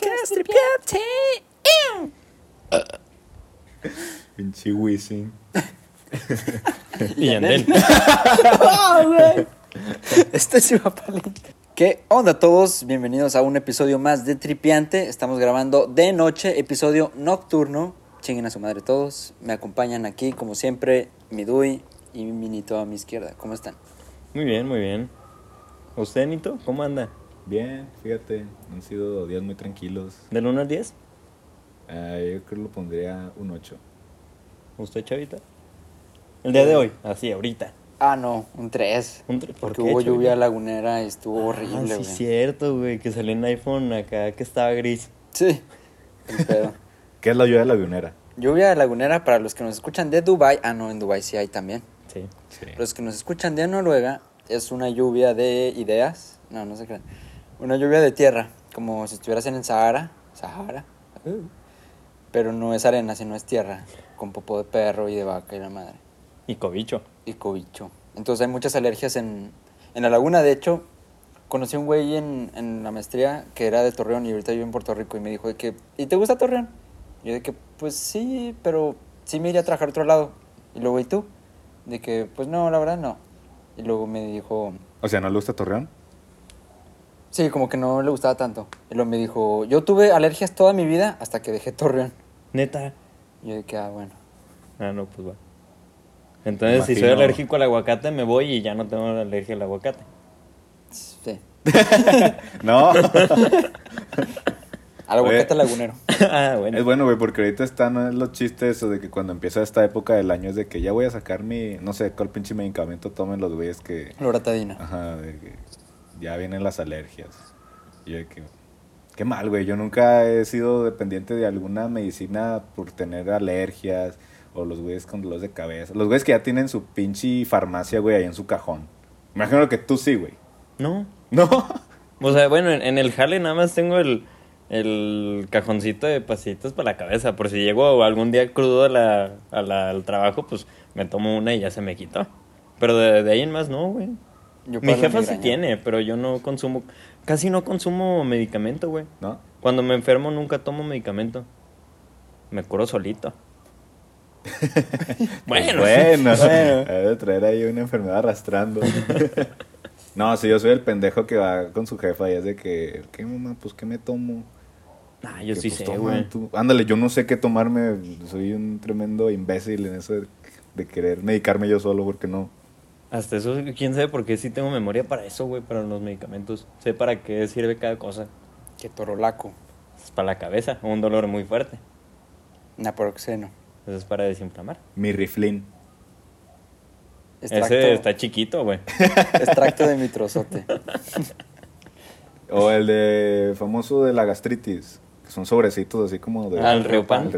Podcast. Pinche Wisin. Y Yandel. Este es Ivapalito. ¿Qué onda a todos? Bienvenidos a un episodio más de Tripiante. Estamos grabando de noche, episodio nocturno. Chinguen a su madre todos. Me acompañan aquí, como siempre, mi Dui y mi Minito a mi izquierda. ¿Cómo están? Muy bien, muy bien. ¿Usted, Nito? ¿Cómo anda? Bien, fíjate, han sido días muy tranquilos. ¿Del 1 al 10? Ah, yo creo que lo pondría un 8. ¿Usted, Chavita? El día de hoy, así, ahorita. Ah, no, un 3. Un tre- ¿por Porque qué, hubo Chavita? lluvia lagunera y estuvo horrible, Ah, güey. sí, cierto, güey, que salió en iPhone acá que estaba gris. Sí, pedo. ¿Qué es la lluvia de la avionera? Lluvia lagunera para los que nos escuchan de Dubai. Ah, no, en Dubai sí hay también. Sí. Sí. Los que nos escuchan de Noruega es una lluvia de ideas. No, no se crean. Una lluvia de tierra, como si estuvieras en el Sahara. Sahara. Uh. Pero no es arena, sino es tierra. Con popó de perro y de vaca y la madre. Y cobicho. Y cobicho. Entonces hay muchas alergias en, en la laguna. De hecho, conocí a un güey en, en la maestría que era de Torreón y ahorita vive en Puerto Rico. Y me dijo de que, ¿y te gusta Torreón? Y yo de que, pues sí, pero sí me iría a trabajar a otro lado. Y luego, ¿y tú? De que, pues no, la verdad no. Y luego me dijo, O sea, ¿no le gusta Torreón? Sí, como que no le gustaba tanto. Y luego me dijo, yo tuve alergias toda mi vida hasta que dejé Torreón. Neta. Y yo que, ah, bueno. Ah, no, pues va. Entonces, si soy Imagino. alérgico al aguacate, me voy y ya no tengo alergia al aguacate. Sí. No. Al aguacate lagunero. ah, bueno. es bueno, güey, porque ahorita están los chistes eso de que cuando empieza esta época del año es de que ya voy a sacar mi, no sé, cuál pinche medicamento tomen los güeyes que, Loratadina. ajá, de que ya vienen las alergias. Y yo de que, qué mal, güey, yo nunca he sido dependiente de alguna medicina por tener alergias o los güeyes con dolores de cabeza. Los güeyes que ya tienen su pinche farmacia, güey, ahí en su cajón. Me imagino que tú sí, güey. No. No. O sea, bueno, en, en el jale nada más tengo el, el cajoncito de pasitas para la cabeza. Por si llego algún día crudo a la, a la- al trabajo, pues me tomo una y ya se me quitó. Pero de, de ahí en más no, güey. Yo Mi jefa sí tiene, pero yo no consumo, casi no consumo medicamento, güey. ¿No? Cuando me enfermo nunca tomo medicamento. Me curo solito. bueno, Bueno, Bueno. ha de traer ahí una enfermedad arrastrando. no, si yo soy el pendejo que va con su jefa y es de que, ¿qué mamá? Pues, ¿qué me tomo? Ah, yo Que, sí pues, sé, güey. Ándale, yo no sé qué tomarme. Soy un tremendo imbécil en eso de, de querer medicarme yo solo porque no. Hasta eso, quién sabe por qué sí tengo memoria para eso, güey, para los medicamentos. Sé para qué sirve cada cosa. Que torolaco. Es para la cabeza, un dolor muy fuerte. Naproxeno. Eso es para desinflamar. Mi riflín. Extracto, Ese está chiquito, güey. extracto de mitrozote. O el de famoso de la gastritis. Son sobrecitos así como de. El Riopan.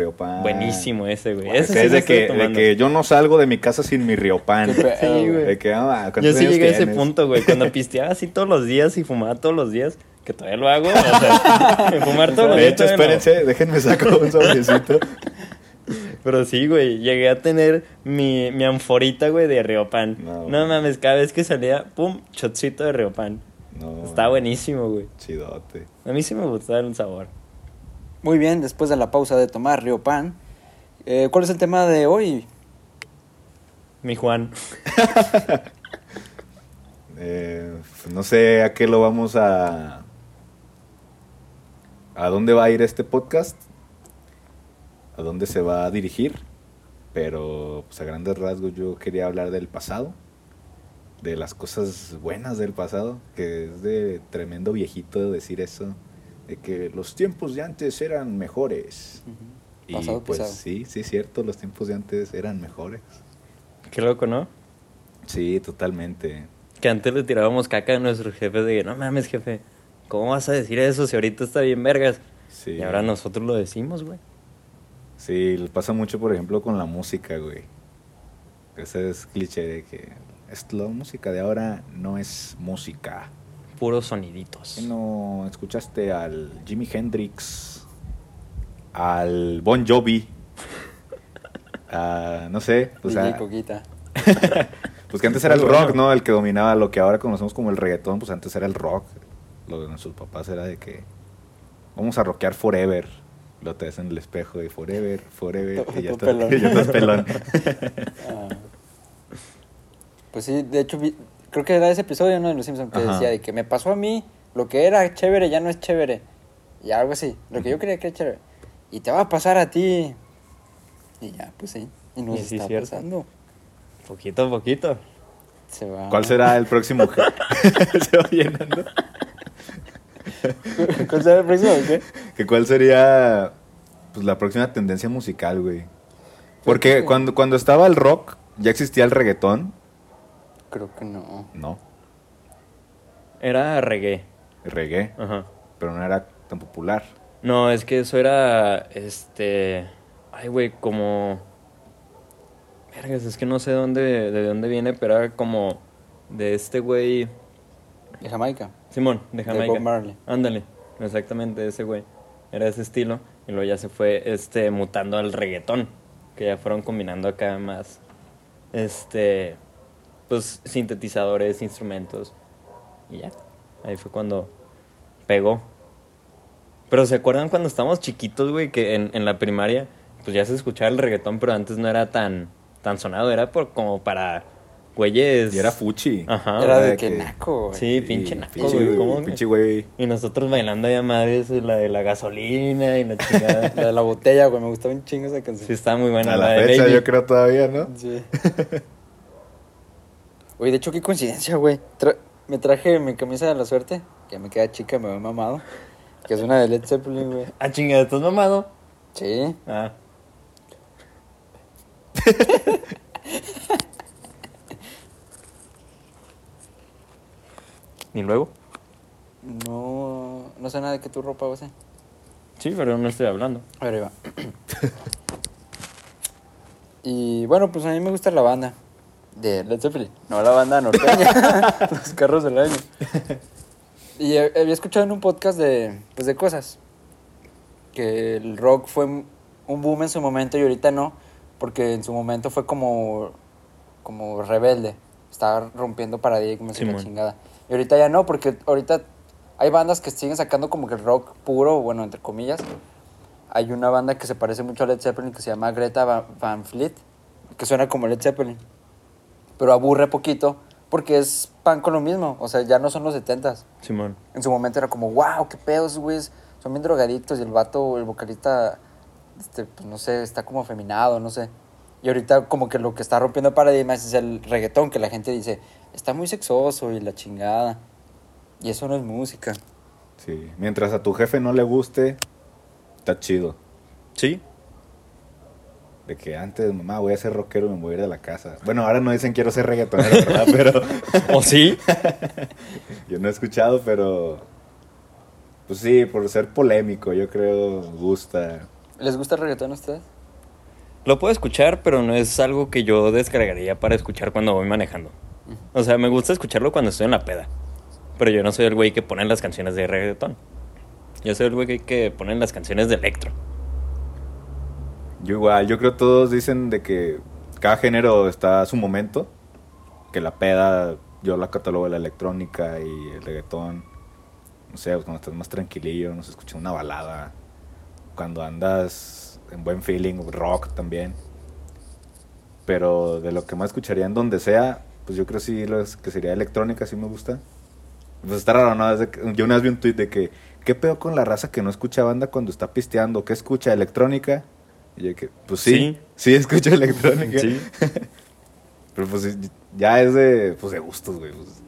Buenísimo ese, güey. Ese sí es de que, de que yo no salgo de mi casa sin mi Riopan. Sí, güey. De que, ah, ¿cuántos Yo sí llegué a ese punto, güey. Cuando pisteaba así todos los días y fumaba todos los días, que todavía lo hago. O sea, fumar todos los De días. hecho, todavía no. espérense, déjenme sacar un sobrecito. Pero sí, güey. Llegué a tener mi, mi anforita, güey, de Riopan. No, No, mames, cada vez que salía, pum, shotcito de Riopan. No, Está buenísimo, güey. Chidote. A mí sí me gusta el sabor. Muy bien, después de la pausa de tomar Riopan, eh, ¿cuál es el tema de hoy? Mi Juan. Eh, no sé a qué lo vamos a... ¿A dónde va a ir este podcast? ¿A dónde se va a dirigir? Pero pues a grandes rasgos yo quería hablar del pasado. De las cosas buenas del pasado. Que es de tremendo viejito decir eso. De que los tiempos de antes eran mejores. Y Pasado pues pesado. sí, sí es cierto, los tiempos de antes eran mejores. Qué loco, ¿no? Sí, totalmente. Que antes le tirábamos caca a nuestros jefes de que, no mames, jefe, ¿cómo vas a decir eso si ahorita está bien vergas? Sí. Y ahora nosotros lo decimos, güey. Sí, le pasa mucho, por ejemplo, con la música, güey. Ese es cliché de que es, la música de ahora no es música. Puros soniditos. ¿Qué no escuchaste al Jimi Hendrix, al Bon Jovi, a, no sé, o sea, Coquita. pues que antes era el rock, ¿no? El que dominaba lo que ahora conocemos como el reggaetón, pues antes era el rock. Lo de nuestros papás era de que vamos a rockear forever. Lo te ves en el espejo y forever, forever. Y ya estás, pelón. ya estás pelón. Ah. Pues sí, de hecho, vi- creo que era ese episodio ¿no? de Los Simpsons que Ajá. decía de que me pasó a mí, lo que era chévere ya no es chévere. Y algo así, lo que yo creía que era chévere. Y te va a pasar a ti. Y ya, pues sí. Y nos Y sí, está cierto. pasando. Poquito a poquito. Se va. ¿Cuál será el próximo? Se va llenando. ¿Cuál será el próximo qué? ¿Que ¿Cuál sería pues, la próxima tendencia musical, güey? Porque que- cuando, cuando estaba el rock, ya existía el reggaetón. Creo que no. No, Era reggae. reggae, Ajá. pero no era tan popular. No, es que eso era, este... Ay, güey, como... Vergas, es que no sé dónde, de dónde viene, pero era como de este güey... De Jamaica. Simón, de De Jamaica. Bob Marley. Ándale, exactamente ese güey. Era ese estilo. Y luego ya se fue este, mutando al reggaetón. Que ya fueron combinando acá más. Este. Pues sintetizadores, instrumentos. Y ya. Ahí fue cuando pegó. Pero ¿se acuerdan cuando estábamos chiquitos, güey? Que en, en la primaria, pues ya se escuchaba el reggaetón, pero antes no era tan, tan sonado. Era por, como para güeyes. Y era fuchi. Ajá. Era de de que que- naco, güey. Sí, pinche naco, pinche güey. ¿Cómo? pinche güey. Y nosotros bailando ya madres, la de la gasolina y la chingada. La de la botella, güey. Me gustaba un chingo esa canción. sí, está muy buena A la, la de fecha Baby. yo creo todavía, ¿no? Sí. Oye, de hecho, qué coincidencia, güey. Tra- me traje mi camisa de la suerte, que me queda chica, me veo mamado. Que es una de Led Zeppelin, güey. Ah, chingada, ¿estás mamado? Sí. Ah. ¿Y luego? No, no sé nada de qué tu ropa, güey. Sí, pero no estoy hablando. A ver, ahí va. y bueno, pues a mí me gusta la banda de Led Zeppelin, no la banda norteña, los carros del año. Y había escuchado en un podcast de, pues, de cosas, que el rock fue un boom en su momento y ahorita no, porque en su momento fue como, como rebelde, estaba rompiendo paradigmas y la chingada. Y ahorita ya no, porque ahorita hay bandas que siguen sacando como que el rock puro, bueno, entre comillas. Hay una banda que se parece mucho a Led Zeppelin que se llama Greta Van, Van Fleet, que suena como Led Zeppelin, pero aburre poquito porque es pan con lo mismo, o sea, ya no son los 70s. Simón. En su momento era como, wow, qué pedos, güeyes. Son bien drogaditos y el vato, el vocalista, este, pues no sé, está como afeminado, no sé. Y ahorita como que lo que está rompiendo paradigmas es el reggaetón, que la gente dice, está muy sexoso y la chingada. Y eso no es música. Sí. Mientras a tu jefe no le guste, está chido. Sí. De que antes, mamá, voy a ser rockero y me voy a ir de la casa. Bueno, ahora no dicen quiero ser reggaetonero, ¿verdad? Pero ¿O sí? yo no he escuchado, pero... Pues sí, por ser polémico, yo creo, gusta. ¿Les gusta el reggaetón a ustedes? Lo puedo escuchar, pero no es algo que yo descargaría para escuchar cuando voy manejando. O sea, me gusta escucharlo cuando estoy en la peda. Pero yo no soy el güey que pone las canciones de reggaetón. Yo soy el güey que, que pone las canciones de electro. Yo igual, yo creo todos dicen de que cada género está a su momento. Que la peda, yo la catalogo de la electrónica y el reggaetón. No sé, cuando estás más tranquilillo, no sé, escuchas una balada. Cuando andas en buen feeling, rock también. Pero de lo que más escucharía en donde sea, pues yo creo sí lo es- que sería electrónica, sí me gusta. Pues está raro, ¿no? Yo una vez vi un tweet de que, ¿qué peor con la raza que no escucha banda cuando está pisteando? ¿Qué escucha? ¿Electrónica? Y yo que, pues sí, Sí. sí, escucho electrónica. Sí. Pero pues ya es de, pues de gustos, güey. pues,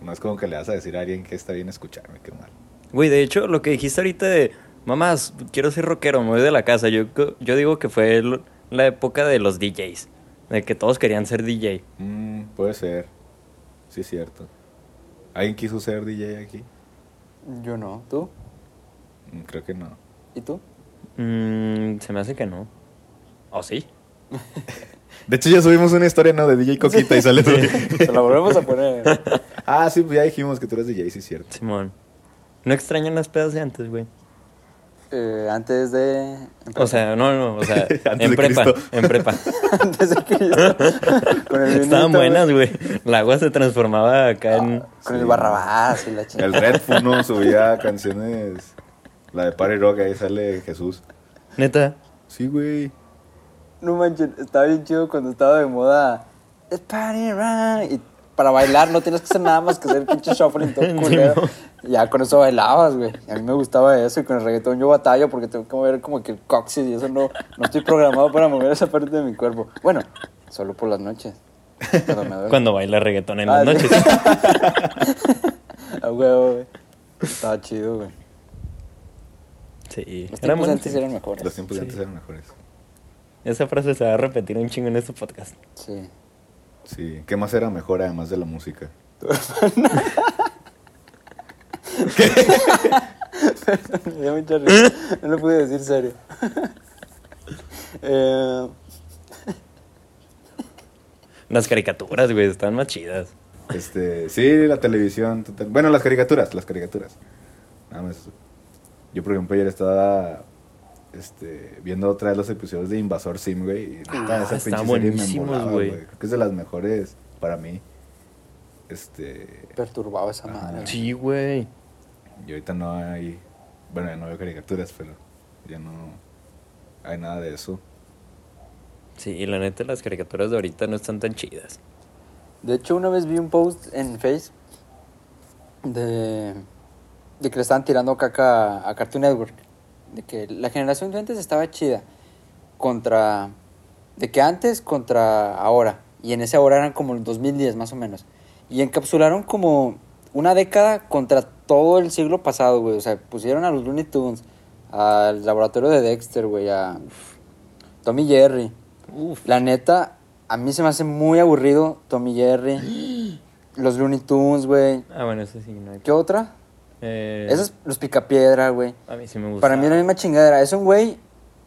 no es como que le vas a decir a alguien que está bien escucharme, qué mal. Güey, de hecho, lo que dijiste ahorita de, mamás, quiero ser rockero, me voy de la casa. Yo, yo digo que fue el- la época de los DJs. De que todos querían ser DJ. Mm, puede ser. Sí, es cierto. ¿Alguien quiso ser DJ aquí? Yo no. ¿Tú? Mm, creo que no. ¿Y tú? Mm, se me hace que no. ¿O sí? De hecho, ya subimos una historia, ¿no? De DJ Coquita y sale. Se la volvemos a poner. ah, sí, pues ya dijimos que tú eres DJ, sí, es cierto. Simón. No extrañan las pedas de antes, güey. Eh, antes de... O sea, no, no, o sea, Antes en de prepa, en prepa. antes de Cristo. Con el Estaban buenas, güey. El agua se transformaba acá en... Con Sí. el barrabás y la El chingada. Red Fu, ¿no? Subía canciones La de Party Rock, ahí sale Jesús. Neta. Sí, güey. No manches, estaba bien chido cuando estaba de moda. "It's party rock", Y para bailar no tienes que hacer nada más que hacer pinche shuffling todo culero. Y ya con eso bailabas, güey. Y a mí me gustaba eso. Y con el reggaetón yo batallo porque tengo que mover como que el coxis y eso no, no estoy programado para mover esa parte de mi cuerpo. Bueno, solo por las noches. Pero me duele. Cuando baila reggaetón en Ah, las sí. noches. A huevo, güey. Estaba chido, güey. Sí. Los tiempos antes eran mejores. Los tiempos Sí. antes eran mejores. Esa frase se va a repetir un chingo en este podcast. Sí. Sí. ¿Qué más era mejor además de la música? Me dio mucha risa. No lo pude decir serio. eh, Las caricaturas, güey, están más chidas. Este, sí, la televisión. total- Bueno, las caricaturas, las caricaturas. Nada más. Yo, por ejemplo, ayer estaba este, viendo otra vez los episodios de Invasor Sim, güey. Y Ah, esa pinche serie me embolaba, güey. Creo que es de las mejores para mí. Este. perturbaba esa Ah, madre. Sí, güey. Y ahorita no hay. Bueno, ya no veo caricaturas, pero ya no hay nada de eso. Sí, la neta, las caricaturas de ahorita no están tan chidas. De hecho, una vez vi un post en Face de, de que le estaban tirando caca a Cartoon Network. De que la generación de antes estaba chida. Contra. De que antes contra ahora. Y en ese ahora eran como el 2010 más o menos. Y encapsularon como una década contra todo el siglo pasado, güey. O sea, pusieron a los Looney Tunes, al laboratorio de Dexter, güey, a Tommy Jerry. Uf. La neta, a mí se me hace muy aburrido Tommy Jerry. Los Looney Tunes, güey. Ah, bueno, eso sí, no hay. ¿Qué otra? Eh, Esos, los Picapiedra, güey. A mí sí me gusta. Para mí es la misma chingadera. Es un güey,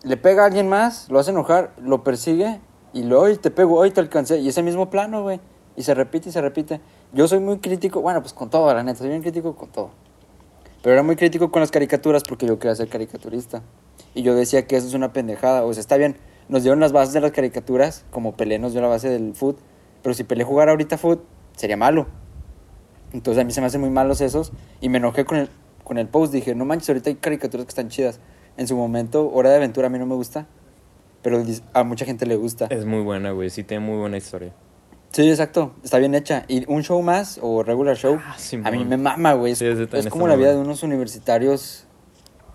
le pega a alguien más, lo hace enojar, lo persigue y luego "Ay, te pego, hoy te alcancé. Y ese mismo plano, güey. Y se repite y se repite. Yo soy muy crítico, bueno, pues con todo, la neta, soy bien crítico con todo. Pero era muy crítico con las caricaturas porque yo quería ser caricaturista. Y yo decía que eso es una pendejada. O sea, está bien, nos dieron las bases de las caricaturas, como Pelé nos dio la base del foot. Pero si Pelé jugara ahorita foot, sería malo. Entonces a mí se me hacen muy malos esos. Y me enojé con el, con el post. Dije, no manches, ahorita hay caricaturas que están chidas. En su momento, Hora de Aventura a mí no me gusta. Pero a mucha gente le gusta. Es muy buena, güey. Sí, tiene muy buena historia. Sí, exacto. Está bien hecha. Y un show más o regular show, Ah, a Simón. mí me mama, güey. Es, Sí, también es como la vida de bueno. unos universitarios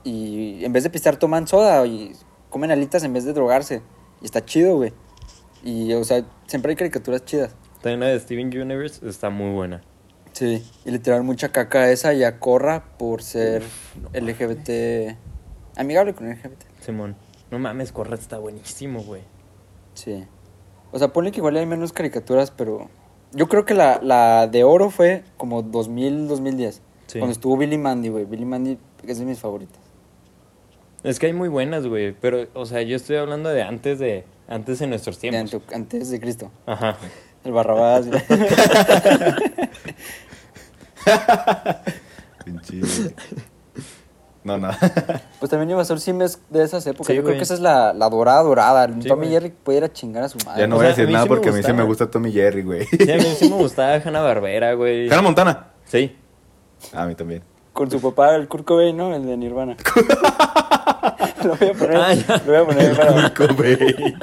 y en vez de pistar toman soda y comen alitas en vez de drogarse. Y está chido, güey. Y, o sea, siempre hay caricaturas chidas. También la de Steven Universe está muy buena. Sí, y le tiraron mucha caca a esa y a Corra por ser LGBT. Amigable con LGBT. Simón. No mames, Corra está buenísimo, güey. Sí. O sea, ponle que igual hay menos caricaturas, pero. Yo creo que la, la de oro fue como 2000, 2010. Sí. Cuando estuvo Billy Mandy, güey. Billy Mandy es de mis favoritas. Es que hay muy buenas, güey. Pero, o sea, yo estoy hablando de antes de. Antes de nuestros tiempos. antes de Cristo. Ajá. El Barrabás. No, no. pues también Invasor Sim es de esas épocas. Sí, Yo creo que esa es la, la dorada, dorada. Sí, Tommy güey. Jerry puede ir a chingar a su madre. ya no o voy a sea, a decir nada sí porque a mí sí me gusta Tommy Jerry, güey. Sí, a mí sí me gustaba Hanna Barbera, güey. Hannah Montana. Sí. A mí también. Con su papá, el Kurt Cobain, ¿no? El de Nirvana. lo voy a poner. Ah. Lo voy a poner para... Cobain.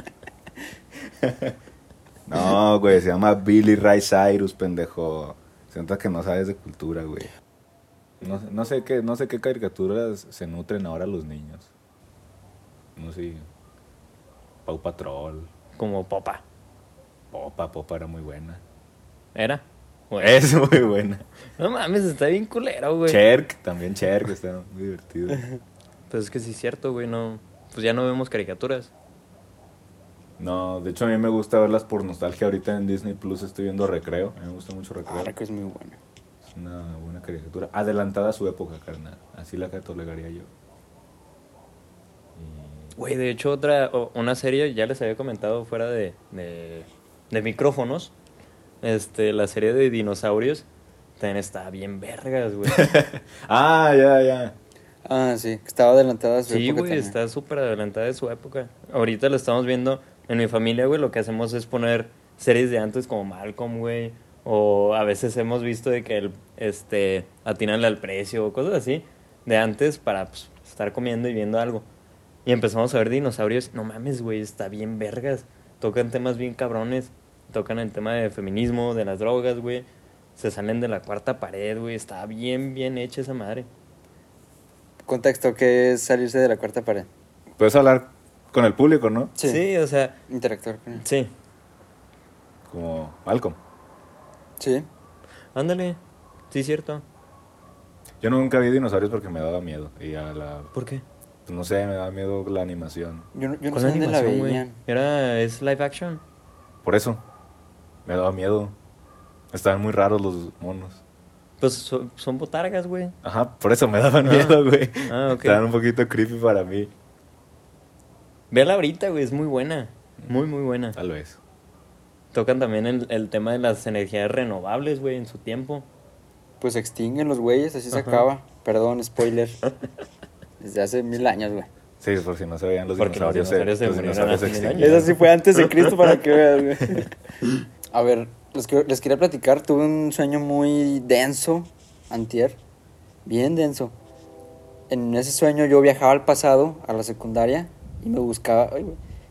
No, güey, se llama Billy Ray Cyrus, pendejo. Se nota que no sabes de cultura, güey. No, no sé qué, no sé qué caricaturas se nutren ahora los niños. No sé. Pau Patrol. Como Popa. Popa, Popa era muy buena. ¿Era? Es muy buena. No mames, está bien culero, güey. Cherk, también Cherk, está muy divertido. Pues es que sí es cierto, güey. No. Pues ya no vemos caricaturas. No, de hecho a mí me gusta verlas por nostalgia. Ahorita en Disney Plus estoy viendo Recreo. A mí me gusta mucho Recreo. Ah, que es muy bueno. Es una buena caricatura. Adelantada a su época, carnal. Así la catalogaría yo. Y- Güey, de hecho, otra. Una serie, ya les había comentado fuera de. de, de micrófonos. Este, la serie de dinosaurios. También está bien vergas, güey. Ah, ya, ya. Ah, sí. Estaba adelantada a su Sí, época güey, también. está súper adelantada de su época. Ahorita lo estamos viendo en mi familia, güey. Lo que hacemos es poner series de antes como Malcolm, güey. O a veces hemos visto de que el, este, atinarle al precio o cosas así de antes para pues, estar comiendo y viendo algo. Y empezamos a ver dinosaurios. No mames, güey, está bien vergas. Tocan temas bien cabrones. Tocan el tema de feminismo, de las drogas, güey. Se salen de la cuarta pared, güey. Está bien, bien hecha esa madre. Contexto, que es salirse de la cuarta pared. Puedes hablar con el público, ¿no? Sí, o sea, Interactuar con él. sí. Como Malcolm. Sí. Ándale. Sí, cierto. Yo nunca vi dinosaurios porque me daba miedo. Y a la. ¿Por qué? pues, no sé, me daba miedo la animación. Yo, no- yo no ¿Cuál sé dónde la veían. Era, es live action. Por eso. Me daba miedo. Estaban muy raros los monos. Pues so- son botargas, güey. Ajá, por eso me daban Ah. miedo, güey. Ah, ok. Estaban un poquito creepy para mí. Véala ahorita, güey, es muy buena. Muy, muy buena. Tal vez. Tocan también el, el tema de las energías renovables, güey, en su tiempo. Pues se extinguen los güeyes, así se Ajá. acaba. Perdón, spoiler. Desde hace mil años, güey. Sí, por si no se veían los Porque los dinosaurios. dinosaurios se los murieron dinosaurios hace mil extinguieron. Eso sí fue antes de Cristo para que veas, güey. A ver, les, les quería platicar. Tuve un sueño muy denso, antier. Bien denso. En ese sueño yo viajaba al pasado, a la secundaria, y me buscaba, ay,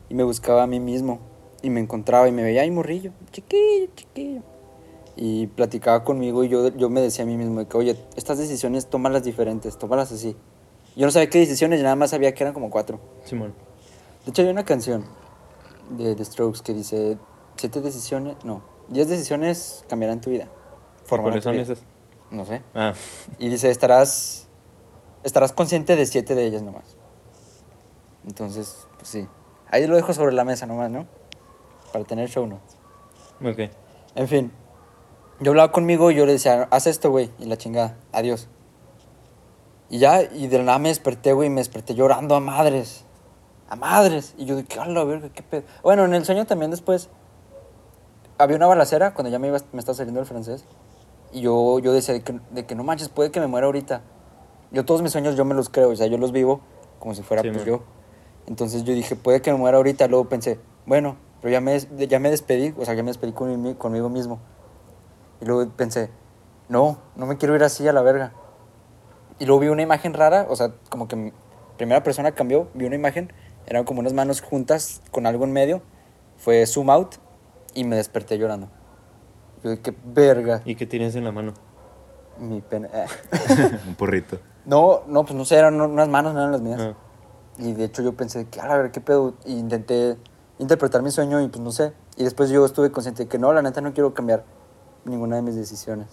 y me buscaba a mí mismo. Y me encontraba y me veía, ay, morrillo, chiquillo, chiquillo. Y platicaba conmigo y yo, yo me decía a mí mismo que, oye, estas decisiones tómalas diferentes, tómalas así. Yo no sabía qué decisiones, yo nada más sabía que eran como cuatro. Simón. De hecho, hay una canción de The Strokes que dice: Siete decisiones, no, diez decisiones cambiarán tu vida. ¿Cuáles son vida". esas? No sé. Ah, Y dice: Estarás, estarás consciente de siete de ellas nomás. Entonces, pues sí. Ahí lo dejo sobre la mesa nomás, ¿no? Para tener show notes. ok. En fin, yo hablaba conmigo y yo le decía, haz esto, güey, y la chingada, adiós. Y ya, y de la nada me desperté, güey, me desperté llorando a madres. A madres. Y yo dije, a la verga, qué pedo. Bueno, en el sueño también después había una balacera cuando ya me, iba, me estaba saliendo el francés. Y yo, yo decía de que, de que no manches, puede que me muera ahorita. Yo todos mis sueños yo me los creo, o sea, yo los vivo como si fuera Sí, pues man. yo. Entonces yo dije, puede que me muera ahorita. Luego pensé, bueno, pero ya me, ya me despedí, o sea, ya me despedí con mi- conmigo mismo. Y luego pensé, no, no me quiero ir así a la verga. Y luego vi una imagen rara, o sea, como que mi primera persona cambió, vi una imagen, eran como unas manos juntas con algo en medio. Fue zoom out y me desperté llorando. Yo dije, qué verga. ¿Y qué tienes en la mano? Mi pena. Un porrito. No, no, pues no sé, eran unas manos, no eran las mías. Ah, Y de hecho yo pensé que, a ver, qué pedo. Y intenté interpretar mi sueño y pues no sé. Y después yo estuve consciente de que no, la neta no quiero cambiar ninguna de mis decisiones.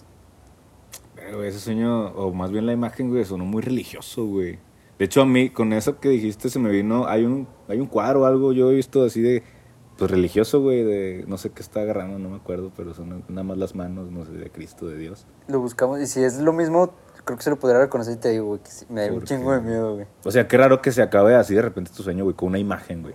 Pero ese sueño, o más bien la imagen, güey, sonó muy religioso, güey. De hecho, a mí, con eso que dijiste, se me vino. Hay un, hay un cuadro o algo, yo he visto así de. Pues religioso, güey, de. No sé qué está agarrando, no me acuerdo, pero son nada más las manos, no sé, de Cristo, de Dios. Lo buscamos y si es lo mismo, creo que se lo podría reconocer y te digo, güey, que sí, me da un ¿Por chingo de miedo, güey. O sea, qué raro que se acabe así de repente tu sueño, güey, con una imagen, güey.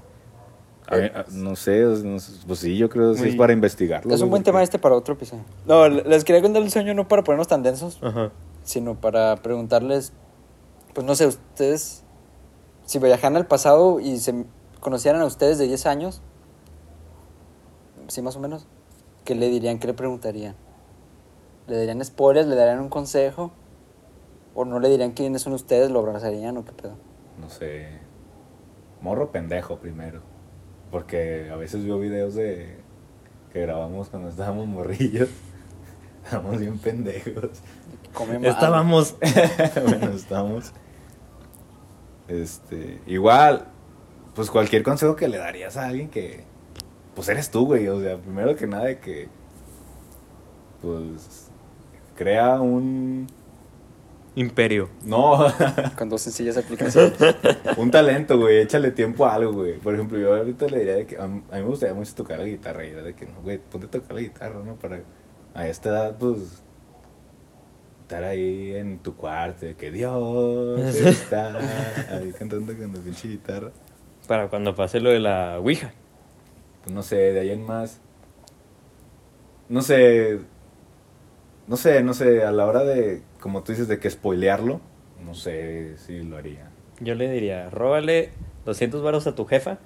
A Eh, mí, a- no sé, no sé, pues sí, yo creo que sí es para investigarlo. Es un buen tema este para otro episodio. No, les quería contar el sueño no para ponernos tan densos, Ajá. sino para preguntarles, pues no sé, ustedes, si viajaran al pasado y se conocieran a ustedes de 10 años, sí más o menos, ¿qué le dirían? ¿Qué le preguntarían? ¿Le darían spoilers? ¿Le darían un consejo? ¿O no le dirían quiénes son ustedes? ¿Lo abrazarían o qué pedo? No sé. Morro pendejo primero. Porque a veces veo videos de. que grabamos cuando estábamos morrillos. Estábamos bien pendejos. Come. Estábamos. bueno, estamos. Este. Igual. Pues cualquier consejo que le darías a alguien que. Pues eres tú, güey. O sea, primero que nada de que. Pues. Crea un. Imperio. No. Con dos sencillas aplicaciones. un talento, güey. Échale tiempo a algo, güey. Por ejemplo, yo ahorita le diría de que a mí, me gustaría mucho tocar la guitarra. Y era de que, no, güey, ponte a tocar la guitarra, ¿no? Para a esta edad, pues. Estar ahí en tu cuarto, de que Dios está ahí cantando con la pinche guitarra. Para cuando pase lo de la Ouija. Pues no sé, de ahí en más. No sé. No sé, no sé, a la hora de, como tú dices, de que spoilearlo, no sé si lo haría. Yo le diría, róbale 200 varos a tu jefa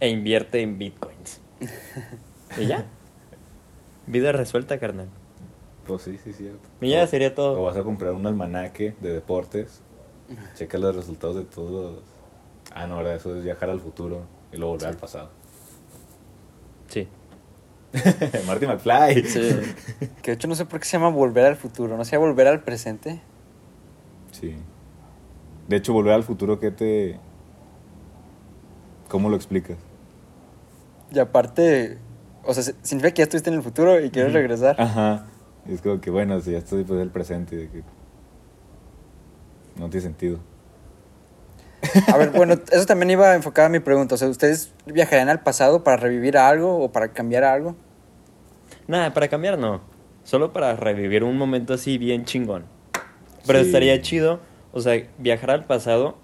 e invierte en bitcoins. y ya. Vida resuelta, carnal. Pues sí, sí, cierto. Y ya O- sería O todo. vas a comprar un almanaque de deportes Checa los resultados de todos. Ah, no, ahora eso es viajar al futuro y luego volver al pasado. Marty McFly. Sí. que de hecho no sé por qué se llama volver al futuro, no se llama volver al presente. Sí. De hecho, volver al futuro, ¿qué te. ¿Cómo lo explicas? Y aparte, o sea, significa que ya estuviste en el futuro y quieres regresar. Ajá. Es como que, bueno, si ya estoy pues el presente, de que no tiene sentido. A ver, bueno, eso también iba enfocada a mi pregunta. O sea, ¿ustedes viajarían al pasado para revivir algo o para cambiar algo? Nada, para cambiar no. Solo para revivir un momento así bien chingón. Pero Sí. estaría chido, o sea, viajar al pasado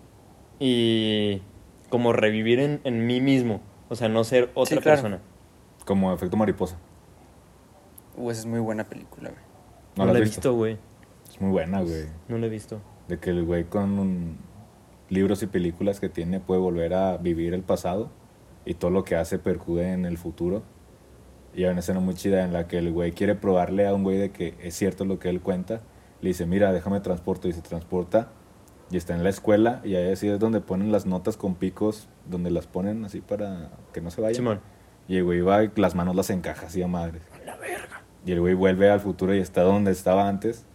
y como revivir en, en mí mismo. O sea, no ser otra Sí, claro. persona. Como efecto mariposa. Uh, esa es muy buena película, güey. No, la la he visto, güey. Es muy buena, güey. No la he visto. De que el güey con un- libros y películas que tiene puede volver a vivir el pasado y todo lo que hace percude en el futuro. Y hay una escena muy chida en la que el güey quiere probarle a un güey de que es cierto lo que él cuenta. Le dice, mira, déjame transporto. Y se transporta y está en la escuela y ahí así es donde ponen las notas con picos, donde las ponen así para que no se vayan. Simón. Y el güey va y las manos las encaja así a madre. La verga. Y el güey vuelve al futuro y está donde estaba antes.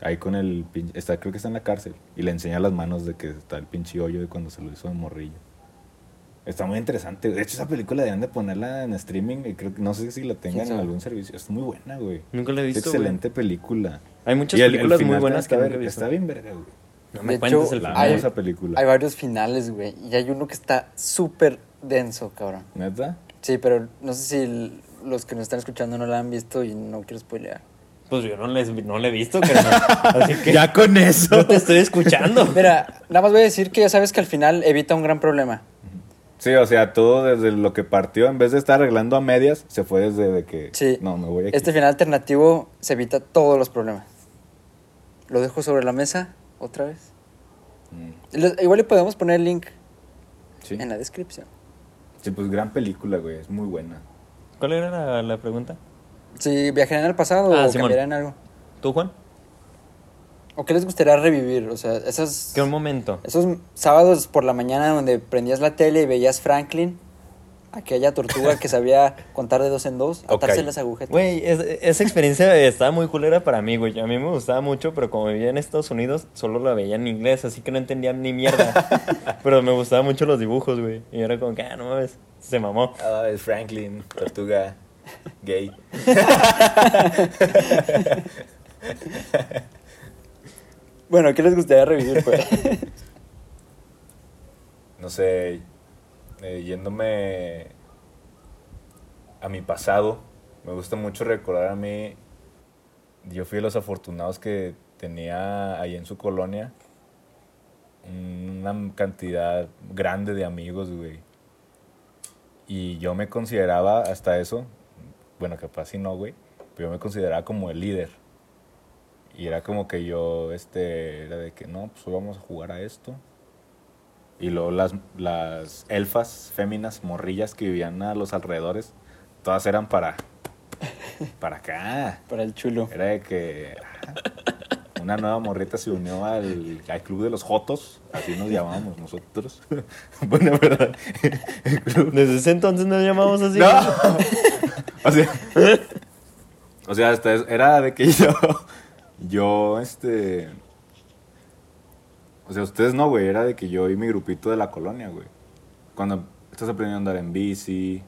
Ahí con el pinche. Está, creo que está en la cárcel. Y le enseña las manos de que está el pinche hoyo de cuando se lo hizo de morrillo. Está muy interesante. De hecho, esa película deberían de ponerla en streaming. Y creo que no sé si la tengan en algún servicio. Es muy buena, güey. Nunca la he Es visto, güey. excelente película. Hay muchas Y el- el películas muy buenas que está, nunca he visto. está bien verga, güey. No De me hecho, cuentes el La final. amo Hay- esa película. Hay varios finales, güey. Y hay uno que está súper denso, cabrón. ¿Neta? Sí, pero no sé si el- los que nos están escuchando no la han visto y no quiero spoilear. Pues yo no, les, no la he visto. Así que Ya con eso. yo te estoy escuchando. Mira, nada más voy a decir que ya sabes que al final evita un gran problema. Sí, o sea, todo desde lo que partió, en vez de estar arreglando a medias, se fue desde de que. Sí. No, me voy aquí. Este final alternativo se evita todos los problemas. Lo dejo sobre la mesa otra vez. Mm, Igual le podemos poner el link Sí. en la descripción. Sí, pues gran película, güey. Es muy buena. ¿Cuál era la, la pregunta? Si viajarían al pasado Ah, o Simón. cambiarían algo. ¿Tú, Juan? ¿O qué les gustaría revivir? O sea, esos, ¿Qué momento? esos sábados por la mañana donde prendías la tele y veías Franklin, aquella tortuga que sabía contar de dos en dos, atarse las agujetas. Güey, es- esa experiencia estaba muy culera para mí, güey. A mí me gustaba mucho, pero como vivía en Estados Unidos, solo la veía en inglés, así que no entendía ni mierda. pero me gustaban mucho los dibujos, güey. Y era como que, ah, no mames, se mamó. Ah, es Franklin, tortuga gay. Bueno, ¿qué les gustaría revivir? Pues? No sé, eh, yéndome a mi pasado, me gusta mucho recordar a mí. Yo fui de los afortunados que tenía ahí en su colonia una cantidad grande de amigos, güey. Y yo me consideraba hasta eso, bueno, capaz si no, güey, pero yo me consideraba como el líder. Y era como que yo, este, era de que no, pues hoy vamos a jugar a esto. Y luego las, las elfas féminas, morrillas que vivían a los alrededores, todas eran para, para acá. Para el chulo. Era de que ah, una nueva morrita se unió al, al club de los Jotos, así nos llamábamos nosotros. bueno, verdad. Club- Desde ese entonces nos llamamos así. no. o sea, o sea, hasta era de que yo, yo, este, o sea, ustedes no, güey, era de que yo y mi grupito de la colonia, güey. Cuando estás aprendiendo a andar en bici,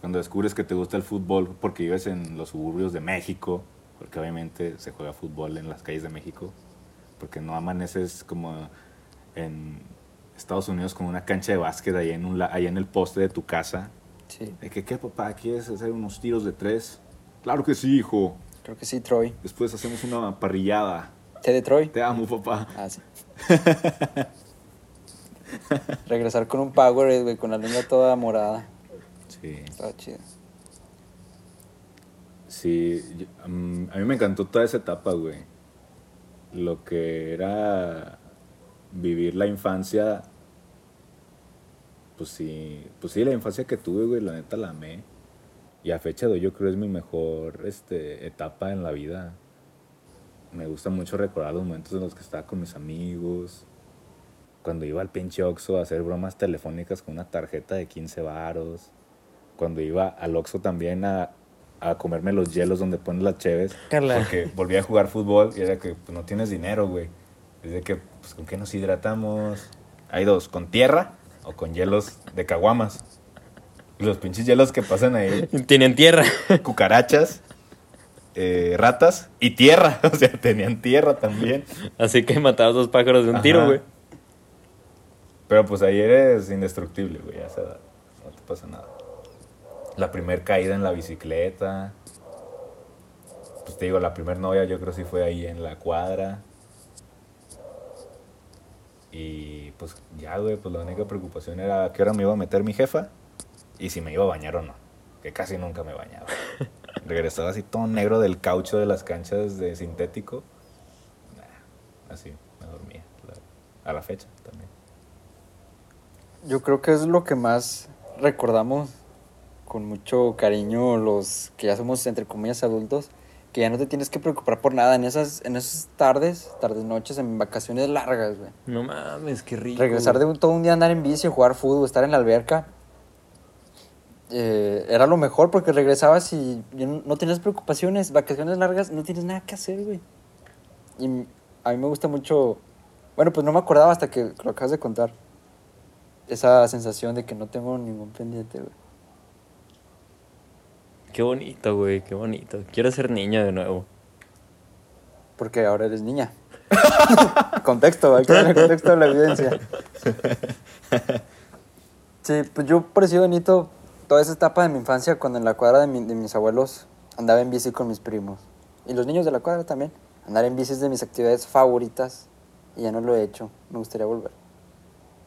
cuando descubres que te gusta el fútbol porque vives en los suburbios de México, porque obviamente se juega fútbol en las calles de México, porque no amaneces como en Estados Unidos con una cancha de básquet ahí en, un, ahí en el poste de tu casa. Sí, ¿De que qué, papá? ¿Quieres hacer unos tiros de tres? Claro que sí, hijo. creo que sí, Troy. Después hacemos una parrillada. ¿Té de Troy? Te amo, papá. Ah, sí. Regresar con un Powerade, güey, con la lengua toda morada. Sí. Estaba chido. Sí, yo- mm, a mí me encantó toda esa etapa, güey. Lo que era vivir la infancia. Pues sí, pues sí, la infancia que tuve, güey, la neta la amé. Y a fecha de hoy yo creo es mi mejor este, etapa en la vida. Me gusta mucho recordar los momentos en los que estaba con mis amigos. Cuando iba al pinche Oxxo a hacer bromas telefónicas con una tarjeta de 15 varos. Cuando iba al Oxxo también a, a comerme los hielos donde ponen las cheves. Carla. Porque volvía a jugar fútbol y era que pues, no tienes dinero, güey. Es de que, pues, ¿con qué nos hidratamos? Hay dos, ¿con tierra o con hielos de caguamas? Los pinches hielos que pasan ahí Tienen tierra. cucarachas, eh, ratas y tierra. O sea, tenían tierra también. Así que matabas dos pájaros de un tiro, güey. Pero pues ahí eres indestructible, güey. a esa edad. No te pasa nada. La primer caída en la bicicleta. Pues te digo, la primer novia yo creo sí fue ahí en la cuadra. Y pues ya, güey, pues la única preocupación era a qué hora me iba a meter mi jefa y si me iba a bañar o no. Que casi nunca me bañaba. Regresaba así todo negro del caucho de las canchas de sintético. Nah, así, me dormía. A la fecha también. Yo creo que es lo que más recordamos con mucho cariño los que ya somos entre comillas adultos, que ya no te tienes que preocupar por nada en esas en esas tardes, tardes noches en vacaciones largas, güey. No mames, qué rico. Regresar de un, todo un día a andar en bici, jugar fútbol, estar en la alberca. eh, era lo mejor porque regresabas y no tenías preocupaciones, vacaciones largas, no tienes nada que hacer, güey. Y a mí me gusta mucho, bueno, pues no me acordaba hasta que lo acabas de contar. Esa sensación de que no tengo ningún pendiente, güey. Qué bonito, güey, qué bonito. Quiero ser niño de nuevo. Porque ahora eres niña. contexto, hay que darle contexto a la evidencia. Sí, pues yo parecí bonito toda esa etapa de mi infancia cuando en la cuadra de, mi- de mis abuelos andaba en bici con mis primos. Y los niños de la cuadra también. Andar en bici es de mis actividades favoritas y ya no lo he hecho. Me gustaría volver.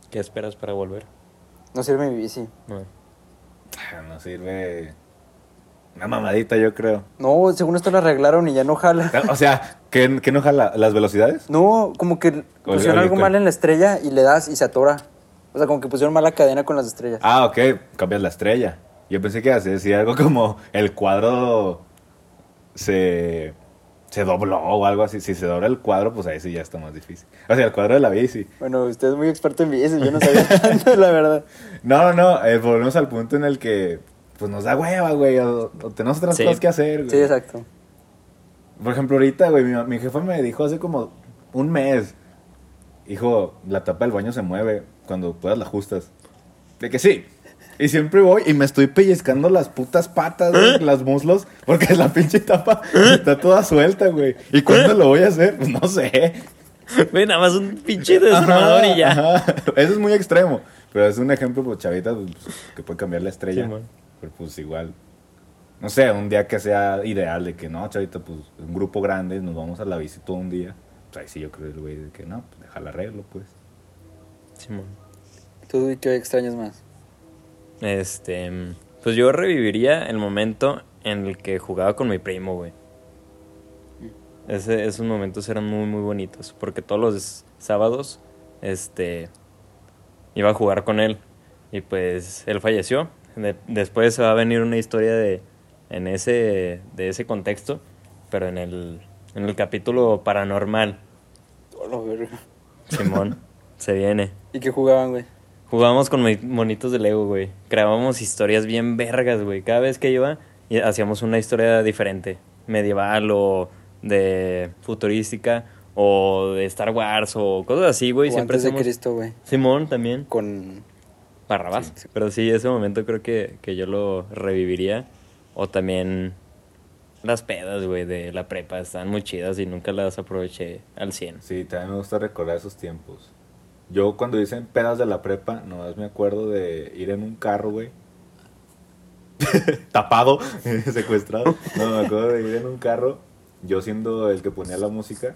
¿Qué esperas para volver? No sirve mi bici. No. Ah, No sirve. Una mamadita, yo creo. No, según esto lo arreglaron y ya no jala. O sea, ¿qué, qué no jala? ¿Las velocidades? No, como que pusieron algo mal en la estrella y le das y se atora. O sea, como que pusieron mala cadena con las estrellas. Ah, ok, cambias la estrella. Yo pensé que ibas a decir algo como el cuadro se, se dobló o algo así. Si se dobla el cuadro, pues ahí sí ya está más difícil. O sea, el cuadro de la bici. Bueno, usted es muy experto en bici, yo no sabía tanto, la verdad. No, no, no, eh, volvemos al punto en el que pues nos da hueva, güey, o, o tenemos otras Sí. cosas que hacer, güey. Sí, exacto. Por ejemplo, ahorita, güey, mi, mi jefa me dijo hace como un mes, hijo, la tapa del baño se mueve, cuando puedas la ajustas. De que sí. Y siempre voy y me estoy pellizcando las putas patas, güey, las muslos, porque la pinche tapa está toda suelta, güey. ¿Y cuándo lo voy a hacer? Pues no sé. Güey, nada más un pinche desarmador y ya. Ajá. Eso es muy extremo. Pero es un ejemplo, pues, chavita, pues, que puede cambiar la estrella. Simón. Pero pues igual. No sé, un día que sea ideal de que no, chavita, pues un grupo grande, nos vamos a la bici todo un día. Pues ahí sí yo creo el güey de que no, pues deja el arreglo, pues. Simón. ¿Tú y qué extrañas más? Este, pues yo reviviría el momento en el que jugaba con mi primo, güey. Ese, esos momentos eran muy, muy bonitos, porque todos los sábados, este, iba a jugar con él y pues él falleció. De- después va a venir una historia de, en ese, de ese contexto, pero en el, en el capítulo paranormal, Oh, verga. Simón, se viene. ¿Y qué jugaban, güey? Jugábamos con monitos de Lego, güey. Creábamos historias bien vergas, güey. Cada vez que iba, hacíamos una historia diferente. Medieval o de futurística o de Star Wars o cosas así, güey. Siempre antes de. Cristo, güey. Simón también. Con... Barrabás. Sí, sí. Pero sí, ese momento creo que, que yo lo reviviría. O también las pedas, güey, de la prepa. Están muy chidas y nunca las aproveché al 100. Sí, también me gusta recordar esos tiempos. Yo cuando dicen pedas de la prepa, nomás me acuerdo de ir en un carro, güey. Tapado, secuestrado. No, me acuerdo de ir en un carro, yo siendo el que ponía la música,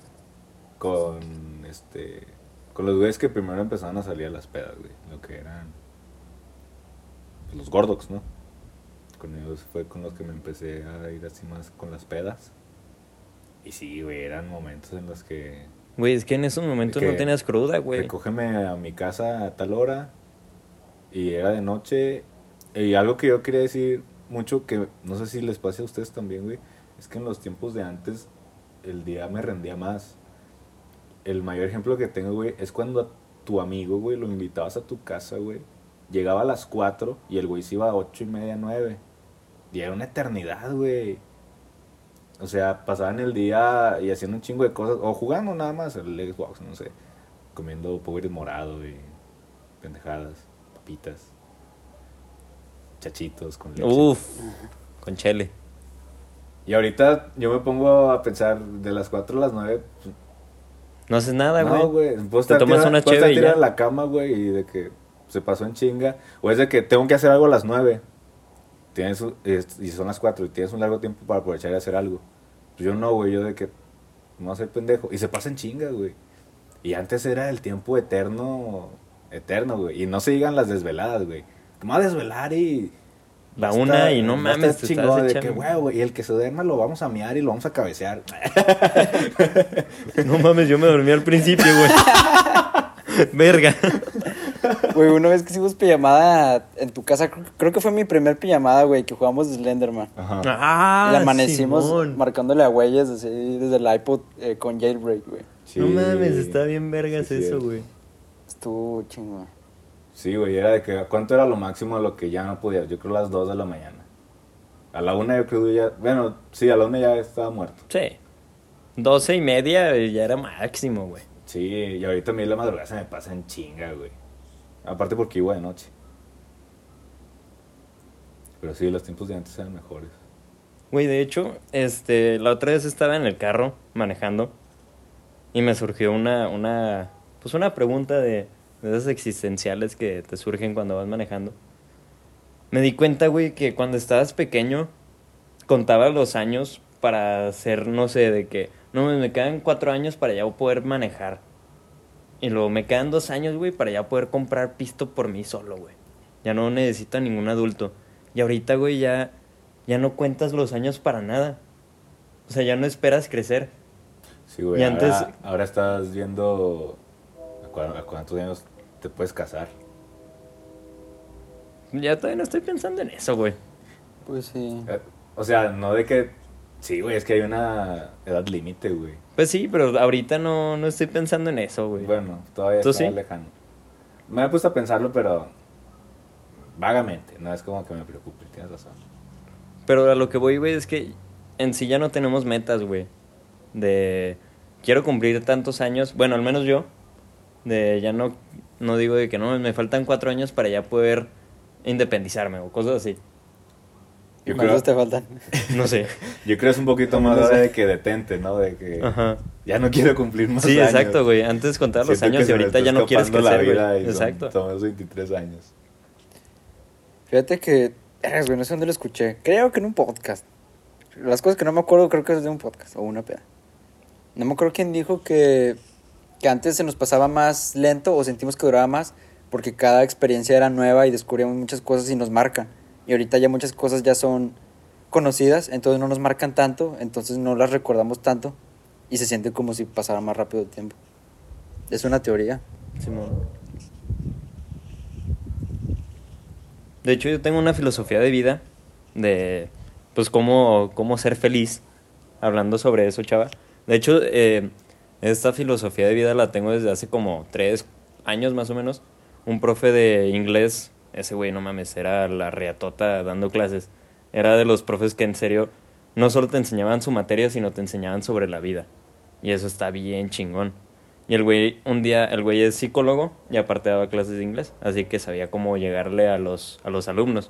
con este. Con los güeyes que primero empezaron a salir a las pedas, güey. Lo que eran. Los gordox, ¿no? Con ellos fue con los que me empecé a ir así más con las pedas. Y sí, güey, eran momentos en los que Güey, es que en esos momentos no tenías cruda, güey. recógeme a mi casa a tal hora y era de noche. Y algo que yo quería decir mucho, que no sé si les pase a ustedes también, güey, es que en los tiempos de antes el día me rendía más. El mayor ejemplo que tengo, güey, es cuando tu amigo, güey, lo invitabas a tu casa, güey. Llegaba a las 4 y el güey se iba a 8 y media, 9. Y era una eternidad, güey. O sea, pasaban el día y haciendo un chingo de cosas. O jugando nada más el Xbox, no sé. Comiendo pobres morado y pendejadas, papitas, chachitos con leche. Uf, con chele. Y ahorita yo me pongo a pensar de las 4 a las 9. No haces nada, güey. No, güey. Te tomas una y tirado ya. en la cama, güey, y de que se pasó en chinga. O es de que tengo que hacer algo a las 9. Tienes, y son las 4 y tienes un largo tiempo para aprovechar y hacer algo. Pues yo no, güey, yo de que no hacer pendejo. Y se pasa en chinga, güey. Y antes era el tiempo eterno, eterno, güey. Y no se digan las desveladas, güey. Me voy a desvelar y... La una y no mames, te chingón de echando- que, güey, güey, y el que se duerma lo vamos a miar y lo vamos a cabecear. No mames, yo me dormí al principio, güey. Verga. Güey, una vez que hicimos pijamada en tu casa, creo, que fue mi primer pijamada, güey, que jugamos Slenderman. Ajá. Ah, y amanecimos Simón. marcándole a güeyes así desde el iPod eh, con jailbreak, güey. No mames, está bien vergas sí, eso, güey. Estuvo chingón. Sí, güey, era de que cuánto era lo máximo de lo que ya no podía. Yo creo las 2 de la mañana. A la una yo creo ya, bueno, sí, a la una ya estaba muerto. Sí. Doce y media ya era máximo, güey. Sí, y ahorita a mí la madrugada se me pasa en chinga, güey. Aparte porque iba de noche. Pero sí, los tiempos de antes eran mejores. Güey, de hecho, este, la otra vez estaba en el carro manejando y me surgió una, una, pues una pregunta de, esas existenciales que te surgen cuando vas manejando. Me di cuenta, güey, que cuando estabas pequeño contabas los años para hacer, no sé, de que, no, me quedan cuatro años para ya poder manejar. Y luego me quedan dos años, güey, para ya poder comprar pisto por mí solo, güey. Ya no necesito a ningún adulto. Y ahorita, güey, ya, ya no cuentas los años para nada. O sea, ya no esperas crecer. Sí, güey. Y ahora, antes- ahora estás viendo a cuántos años te puedes casar. Ya todavía no estoy pensando en eso, güey. Pues sí. Eh, O sea, no de que... Sí, güey, es que hay una edad límite, güey. Pues sí, pero ahorita no, no estoy pensando en eso, güey. Bueno, todavía ¿Tú está sí? lejano. Me he puesto a pensarlo, pero vagamente. No es como que me preocupe, tienes razón. Pero a lo que voy, güey, es que en sí ya no tenemos metas, güey. De quiero cumplir tantos años, bueno, al menos yo, de ya no, no digo de que no, me faltan cuatro años para ya poder independizarme o cosas así. Yo ¿Cuántos te creo, faltan? No sé. yo creo es un poquito más No sé. de que detente, ¿no? De que Ajá. ya no quiero cumplir más Sí, años. exacto, güey. Antes contaba los Siento años y ahorita ya no quieres crecer, vida güey. Exacto. Los 23 años. Fíjate que, vergas, güey, no sé dónde lo escuché. Creo que en un podcast. Las cosas que no me acuerdo creo que es de un podcast o una peda. No me acuerdo quién dijo que, que antes se nos pasaba más lento o sentimos que duraba más porque cada experiencia era nueva y descubríamos muchas cosas y nos marcan. Y ahorita ya muchas cosas ya son conocidas, entonces no nos marcan tanto, entonces no las recordamos tanto y se siente como si pasara más rápido el tiempo. Es una teoría. Simón. De hecho, yo tengo una filosofía de vida de, pues, cómo, cómo ser feliz, hablando sobre eso, chava. De hecho, eh, esta filosofía de vida la tengo desde hace como tres años más o menos. Un profe de inglés, ese güey, no mames, era la reatota dando clases. Era de los profes que en serio no solo te enseñaban su materia, sino te enseñaban sobre la vida. Y eso está bien chingón. Y el güey, un día, el güey es psicólogo y aparte daba clases de inglés, así que sabía cómo llegarle a los, a los alumnos.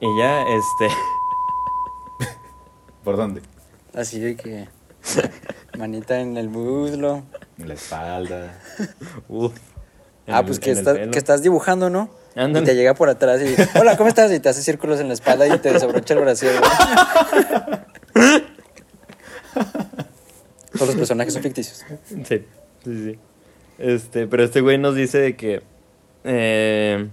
Y ya, este, ¿Por dónde? Así de que manita en el muslo. En la espalda. uf. en ah, el- pues que, estás, que estás dibujando, ¿no? Y te llega por atrás y, hola, ¿cómo estás? Y te hace círculos en la espalda y te desabrocha el brasier. güey. Todos los personajes son ficticios. Sí, sí, sí. Este, pero este güey nos dice de que. eh,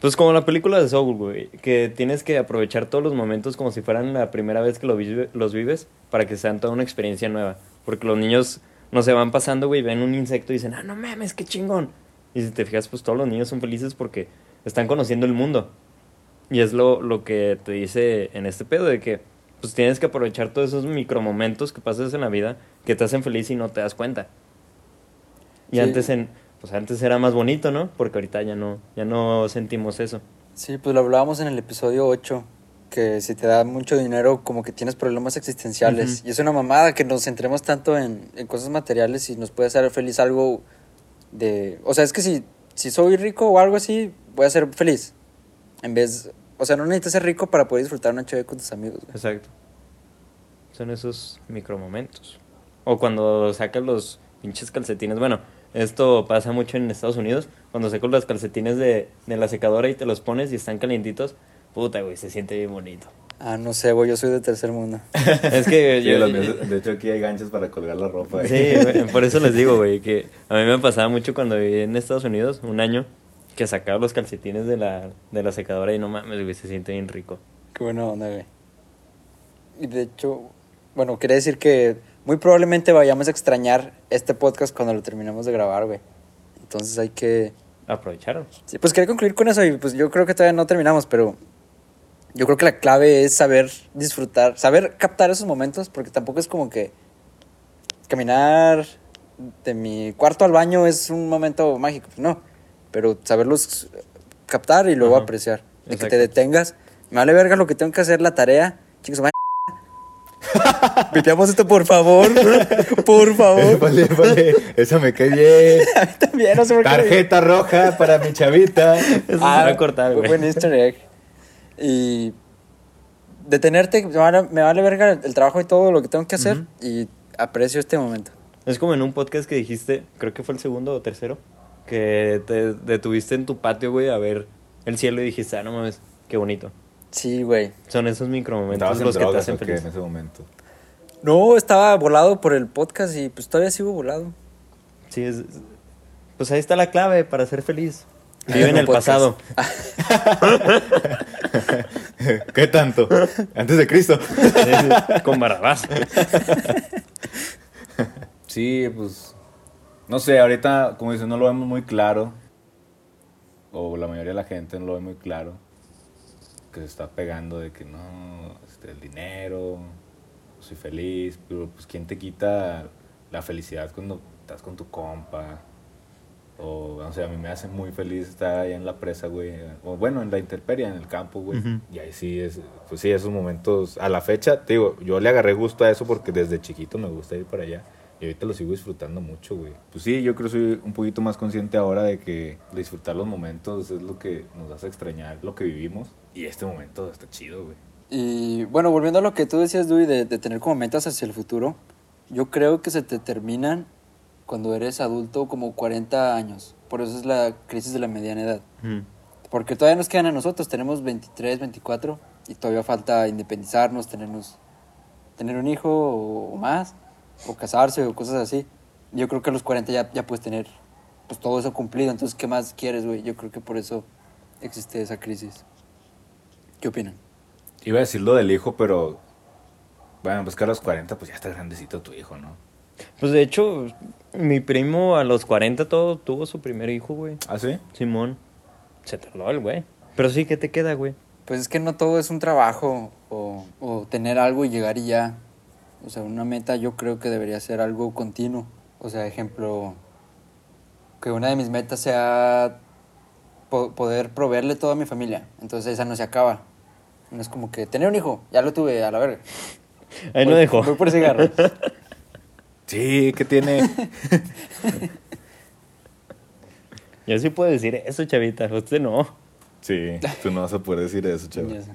pues como la película de Soul, güey. Que tienes que aprovechar todos los momentos como si fueran la primera vez que lo vive- los vives para que sean toda una experiencia nueva. Porque los niños no se van pasando, güey, ven un insecto y dicen, ah, no mames, qué chingón. Y si te fijas, pues todos los niños son felices porque están conociendo el mundo. Y es lo, lo que te dice en este pedo de que pues tienes que aprovechar todos esos micromomentos que pasas en la vida que te hacen feliz y no te das cuenta. Y Sí. antes en, pues antes era más bonito, ¿no? Porque ahorita ya no, ya no sentimos eso. Sí, pues lo hablábamos en el episodio 8, que si te da mucho dinero como que tienes problemas existenciales. Ujú. Y es una mamada que nos centremos tanto en, en cosas materiales y nos puede hacer feliz algo de... O sea, es que si, si soy rico o algo así, voy a ser feliz. En vez... O sea, no necesitas ser rico para poder disfrutar una chévere con tus amigos. Exacto. Son esos micromomentos. O cuando sacas los pinches calcetines. Bueno, esto pasa mucho en Estados Unidos. Cuando sacas los calcetines de, de la secadora y te los pones y están calientitos. Puta, güey, se siente bien bonito. Ah, no sé, güey, yo soy de tercer mundo. Es que Sí, yo... de hecho, aquí hay ganchos para colgar la ropa. Sí, güey, por eso les digo, güey, que a mí me pasaba mucho cuando viví en Estados Unidos, un año, que sacaba los calcetines de la, de la secadora y no mames, güey, se siente bien rico. Qué buena onda, güey. Y de hecho, bueno, quería decir que muy probablemente vayamos a extrañar este podcast cuando lo terminemos de grabar, güey. Entonces hay que... Aprovecharon. Sí, pues quería concluir con eso y pues yo creo que todavía no terminamos, pero yo creo que la clave es saber disfrutar, saber captar esos momentos, porque tampoco es como que caminar de mi cuarto al baño es un momento mágico, pues no, pero saberlos captar y luego Ajá, apreciar, de que te detengas, me vale verga lo que tengo que hacer la tarea, chicos, vaya- Piteamos esto por favor, por favor. Vale, vale, esa me cae bien. A mí también, no sé por qué. Tarjeta roja para mi chavita. Eso se va a cortar, muy güey. buen easter egg. Y detenerte, me vale, me vale verga el trabajo y todo lo que tengo que hacer y aprecio este momento. Es como en un podcast que dijiste, creo que fue el segundo o tercero, que te detuviste en tu patio, güey, a ver el cielo y dijiste, ah, no mames, qué bonito. Sí, güey. Son esos micromomentos los que te hacen feliz. en ese momento. No, estaba volado por el podcast y pues todavía sigo volado. Sí, es, pues ahí está la clave para ser feliz. Vive en el podcast. pasado. ¿Qué tanto? Antes de Cristo. Con Barrabás. Sí, pues. No sé, ahorita, como dices, no lo vemos muy claro. O la mayoría de la gente no lo ve muy claro. Que se está pegando de que no, este, el dinero, soy feliz. Pero, pues, ¿quién te quita la felicidad cuando estás con tu compa? O, no sé, a mí me hace muy feliz estar ahí en la presa, güey. O bueno, en la intemperie, en el campo, güey. Ujú. Y ahí sí, es, pues sí, esos momentos. A la fecha, te digo, yo le agarré gusto a eso porque desde chiquito me gusta ir para allá. Y ahorita lo sigo disfrutando mucho, güey. Pues sí, yo creo que soy un poquito más consciente ahora de que disfrutar los momentos es lo que nos hace extrañar lo que vivimos. Y este momento está chido, güey. Y bueno, volviendo a lo que tú decías, Dewey, de, de tener como metas hacia el futuro, yo creo que se te terminan cuando eres adulto como 40 años. Por eso es la crisis de la mediana edad. Ujú. Porque todavía nos quedan a nosotros, tenemos 23, 24 y todavía falta independizarnos, tenernos, tener un hijo o, o más, o casarse o cosas así. Yo creo que a los 40 ya, ya puedes tener pues todo eso cumplido, entonces ¿qué más quieres, güey? Yo creo que por eso existe esa crisis. ¿Qué opinan? Iba a decir lo del hijo, pero. Bueno, pues que a los 40, pues ya está grandecito tu hijo, ¿no? Pues de hecho, mi primo a los 40 todo tuvo su primer hijo, güey. ¿Ah, sí? Simón. Se tardó el güey. Pero sí, ¿qué te queda, güey? Pues es que no todo es un trabajo o, o tener algo y llegar y ya. O sea, una meta yo creo que debería ser algo continuo. O sea, ejemplo, que una de mis metas sea po- poder proveerle todo a mi familia. Entonces esa no se acaba. No es como que tener un hijo, ya lo tuve a la verga. Ahí no dejó. Voy por cigarros. Sí, ¿qué tiene? Yo sí puedo decir eso, chavita. Usted no. sí, tú no vas a poder decir eso. Búscate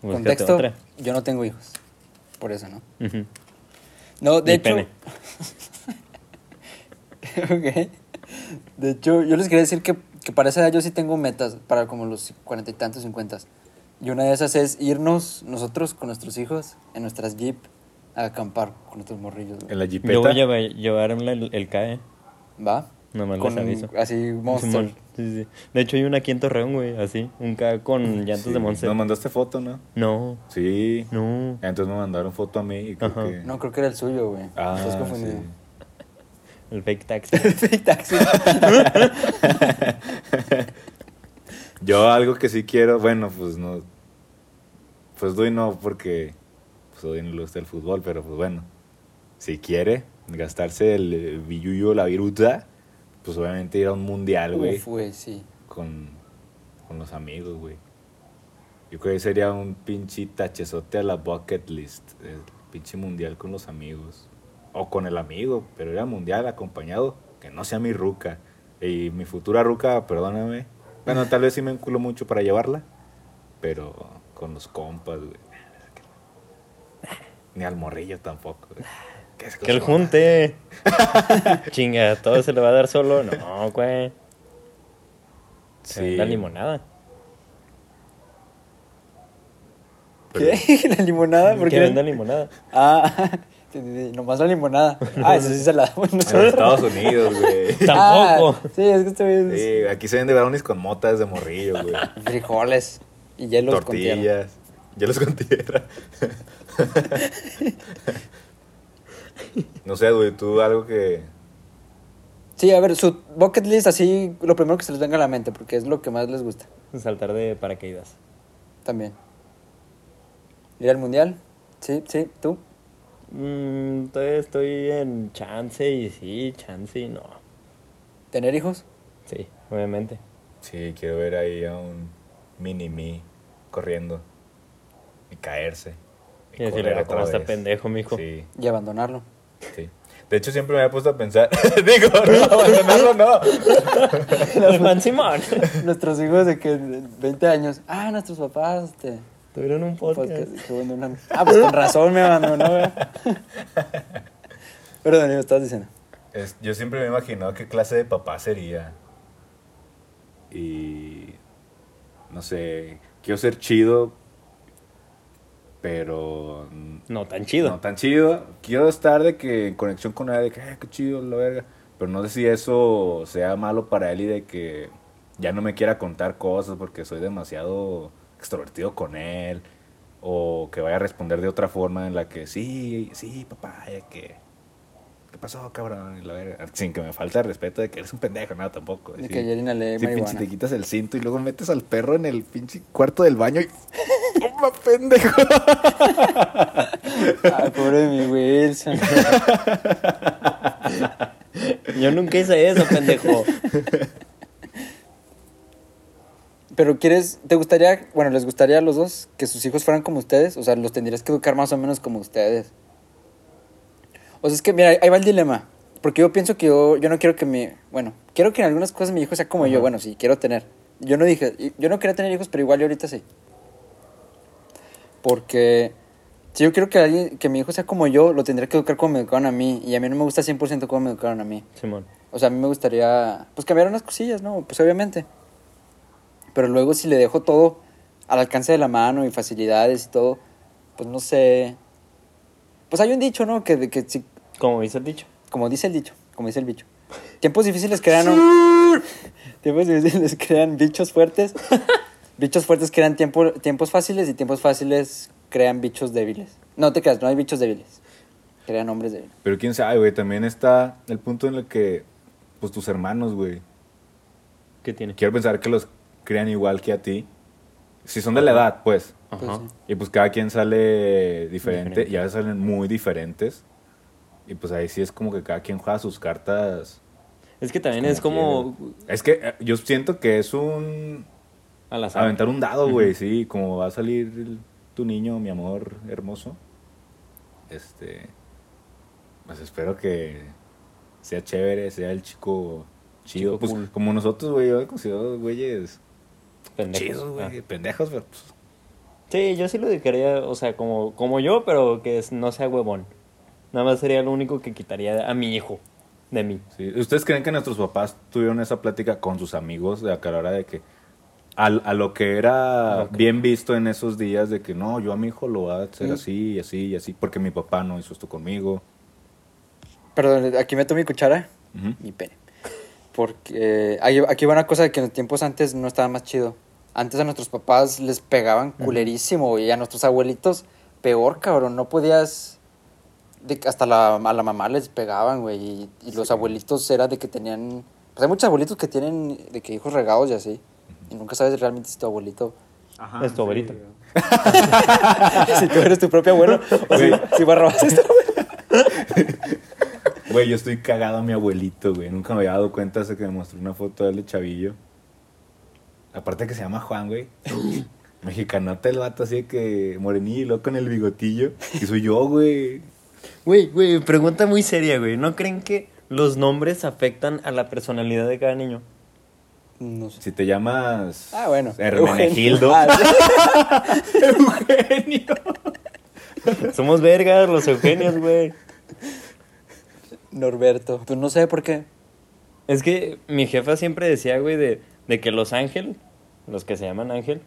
Contexto, otra. yo no tengo hijos. Por eso, ¿no? No, de Ni hecho. pene. ok. De hecho, yo les quería decir que, que para esa edad yo sí tengo metas, para como los cuarenta y tantos, cincuentas. Y una de esas es irnos nosotros con nuestros hijos en nuestras jeep a acampar con nuestros morrillos. güey. En la jipeta. Yo voy a llevar, llevarme el, el CAE. ¿Va? Nomás con les aviso. así monster. Sí, sí. De hecho, hay una aquí en Torreón, güey, así. Un K con llantas Sí, de Monster. Nos mandaste foto, ¿no? No, Sí. no. Entonces me mandaron foto a mí y creo que... No, creo que era el suyo, güey. Ah, Estás confundido. sí. El fake taxi. Fake taxi. Yo algo que sí quiero, bueno, pues no... Pues doy no porque... Hoy no le gusta el fútbol, pero pues bueno. Si quiere, gastarse el eh, billuyo, la viruta, pues obviamente ir a un mundial, güey, güey, sí. con, con los amigos, güey. Yo creo que sería un pinche tachezote a la bucket list, el pinche mundial con los amigos. O con el amigo, pero ir al mundial acompañado, que no sea mi ruca. Y mi futura ruca, perdóname. Bueno, tal vez sí me enculo mucho para llevarla, pero con los compas, güey. Ni al morrillo tampoco, güey. ¿Qué es Que el junte. Chinga, todo se le va a dar solo. No, güey. Sí. La limonada. ¿Qué? ¿La limonada? ¿Por qué? venda limonada. Ah, nomás la limonada. Ah, eso sí se la damos En nosotros. Estados Unidos, güey. Tampoco. Ah, sí, es que este güey es Sí, aquí se vende brownies con motas de morrillo, güey. frijoles y hielos con tierra. Tortillas. Ya los con tierra. no sé, güey, tú algo que... Sí, a ver, su bucket list así, lo primero que se les venga a la mente, porque es lo que más les gusta Saltar de paracaídas. también. Ir al mundial, sí, sí, tú. Mm, todavía estoy en chance y sí, chance y no. Tener hijos. Sí, obviamente. Sí, quiero ver ahí a un mini-me corriendo y caerse. Y decirle, "¿Cómo está vez". pendejo, mijo? Sí, Y abandonarlo. sí. De hecho, siempre me había puesto a pensar... Digo, no, abandonarlo no. Los Simón. Nuestros hijos de que en 20 años, ah, nuestros papás, este, Tuvieron un podcast. podcast, que. Ah, pues con razón me abandonó, güey. Pero Daniel, estás diciendo. Es- yo siempre me he imaginado qué clase de papá sería. Y. No sé. Quiero ser chido. Pero. No tan chido. No tan chido. Quiero estar de que en conexión con él, de que, "Ay, qué chido, la verga. Pero no sé si eso sea malo para él y de que ya no me quiera contar cosas porque soy demasiado extrovertido con él. O que vaya a responder de otra forma en la que, sí, sí, papá, ya que. ¿Qué pasó, cabrón? Y la verga. Sin que me falte el respeto de que eres un pendejo, nada, tampoco. De Sí. que ayer inhalé Sí, pinche, te quitas el cinto y luego metes al perro en el pinche cuarto del baño y. ¡Toma, pendejo! Ay, pobre de mi Wilson. Yo nunca hice eso, pendejo. Pero quieres, ¿te gustaría, bueno, les gustaría a los dos que sus hijos fueran como ustedes? O sea, los tendrías que educar más o menos como ustedes. O sea, es que, mira, ahí va el dilema. Porque yo pienso que yo, yo no quiero que mi, bueno, quiero que en algunas cosas mi hijo sea como yo. Bueno, sí, quiero tener. Yo no dije, yo no quería tener hijos, pero igual yo ahorita sí. Porque si yo quiero que, alguien, que mi hijo sea como yo, lo tendría que educar como me educaron a mí. Y a mí no me gusta 100% como me educaron a mí. Simón. O sea, a mí me gustaría, pues cambiar unas cosillas, ¿no? Pues obviamente. Pero luego si le dejo todo al alcance de la mano y facilidades y todo, pues no sé. Pues hay un dicho, ¿no? Que, que si, Como dice el dicho. como dice el dicho, como dice el bicho. Tiempos difíciles crean un- tiempos difíciles crean bichos fuertes. bichos fuertes crean tiempo, tiempos fáciles y tiempos fáciles crean bichos débiles. No te creas, no hay bichos débiles. Crean hombres débiles. Pero quién sabe, güey. También está el punto en el que, pues tus hermanos, güey. ¿Qué tiene? Quiero pensar que los crean igual que a ti. Si son de la edad, pues. Pues Ajá. sí. Y pues cada quien sale diferente, Diferente. y a veces salen muy diferentes. Y pues ahí sí es como que cada quien juega sus cartas. Es que también como es como quiere. Es que eh, yo siento que es un. Al azar. Aventar un dado, güey, sí. Como va a salir el- tu niño, mi amor hermoso. Este. Pues espero que sea chévere, sea el chico chido. Chico pues cool. como nosotros, güey, yo he considerado güeyes Pendejos. chidos, güey. Ah. Pendejos, pero pues. Sí, yo sí lo dejaría, o sea, como, como yo, pero que no sea huevón. Nada más sería lo único que quitaría a mi hijo de mí. Sí. ¿Ustedes creen que nuestros papás tuvieron esa plática con sus amigos de acá a la hora de que al- a, lo que era Ok. bien visto en esos días de que no, yo a mi hijo lo voy a hacer Sí. así y así y así porque mi papá no hizo esto conmigo? Perdón, aquí meto mi cuchara. Ujú. mi pene. Porque hay- aquí va una cosa de que en los tiempos antes no estaba más chido. Antes a nuestros papás les pegaban culerísimo y a nuestros abuelitos peor, cabrón. No podías... hasta la, a la mamá les pegaban, güey. Y, y los abuelitos era de que tenían... Pues hay muchos abuelitos que tienen de que hijos regados y así. Y nunca sabes realmente si tu abuelito... es tu abuelito. si tú eres tu propio abuelo o si, si Barrabás es tu abuelo. Güey, yo estoy cagado a mi abuelito, güey. Nunca me había dado cuenta hasta que me mostró una foto de él de chavillo. Aparte que se llama Juan, güey. Mexicanote el vato así de que morenillo, con el bigotillo. Y soy yo, güey. Güey, güey, pregunta muy seria, güey. ¿No creen que los nombres afectan a la personalidad de cada niño? No sé. Si te llamas Ah, bueno. Hermenegildo. Ah. Eugenio. Somos vergas, los Eugenios, güey. Norberto. Pues no sé por qué. Es que mi jefa siempre decía, güey, de, de que los ángel, los que se llaman ángel,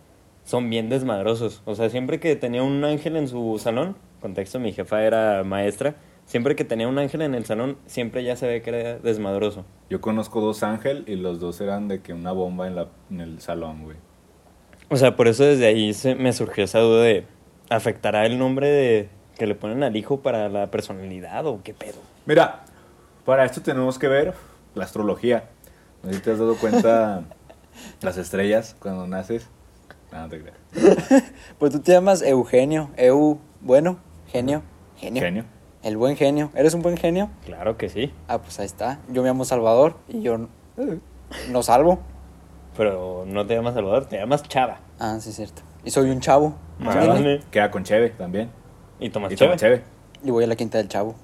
son bien desmadrosos. O sea, siempre que tenía un ángel en su salón, contexto, mi jefa era maestra, siempre que tenía un ángel en el salón, siempre ya se ve que era desmadroso. Yo conozco dos ángel y los dos eran de que una bomba en, la, en el salón, güey. O sea, por eso desde ahí se me surgió esa duda de, ¿afectará el nombre de que le ponen al hijo para la personalidad o qué pedo? Mira, para esto tenemos que ver la astrología. No sé si te has dado cuenta las estrellas cuando naces. No, no te creas. Pues tú te llamas Eugenio. Eu, bueno, genio. Genio. Genio. El buen genio. ¿Eres un buen genio? Claro que sí, Ah, pues ahí está. Yo me llamo Salvador y yo eh, no salvo. pero no te llamas Salvador, te llamas Chava. Ah, sí, es cierto. Y soy un chavo. ¿me Chava. Vale. Queda con Cheve también. Y tomas Y Chava. toma Cheve. Y voy a la quinta del chavo.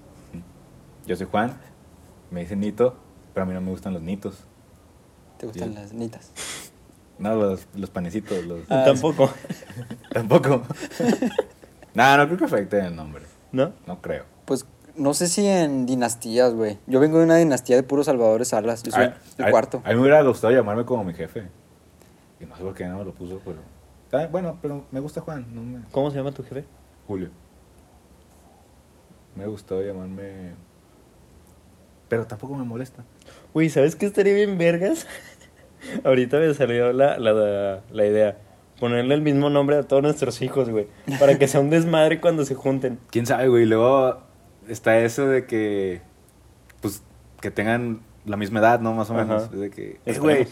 Yo soy Juan. Me dicen Nito, pero a mí no me gustan los nitos. ¿Te gustan Sí. las nitas? No, los, los panecitos, los... Ah, Tampoco, Tampoco. no, no creo que afecte el nombre. ¿no? No creo. Pues no sé si en dinastías, güey. Yo vengo de una dinastía de puros salvadores Salas. Yo soy A- el a- cuarto. A mí me hubiera gustado llamarme como mi jefe. Y no sé por qué no me lo puso, pero... Ah, bueno, pero me gusta Juan, no me... ¿Cómo se llama tu jefe? Julio. Me gustó llamarme... Pero tampoco me molesta. Güey, ¿sabes qué estaría bien vergas? Ahorita me salió la, la, la idea. Ponerle el mismo nombre a todos nuestros hijos, güey. Para que sea un desmadre cuando se junten. ¿Quién sabe, güey? Luego está eso de que... Pues que tengan la misma edad, ¿no? Más o menos. Ajá. De que... Eh, güey.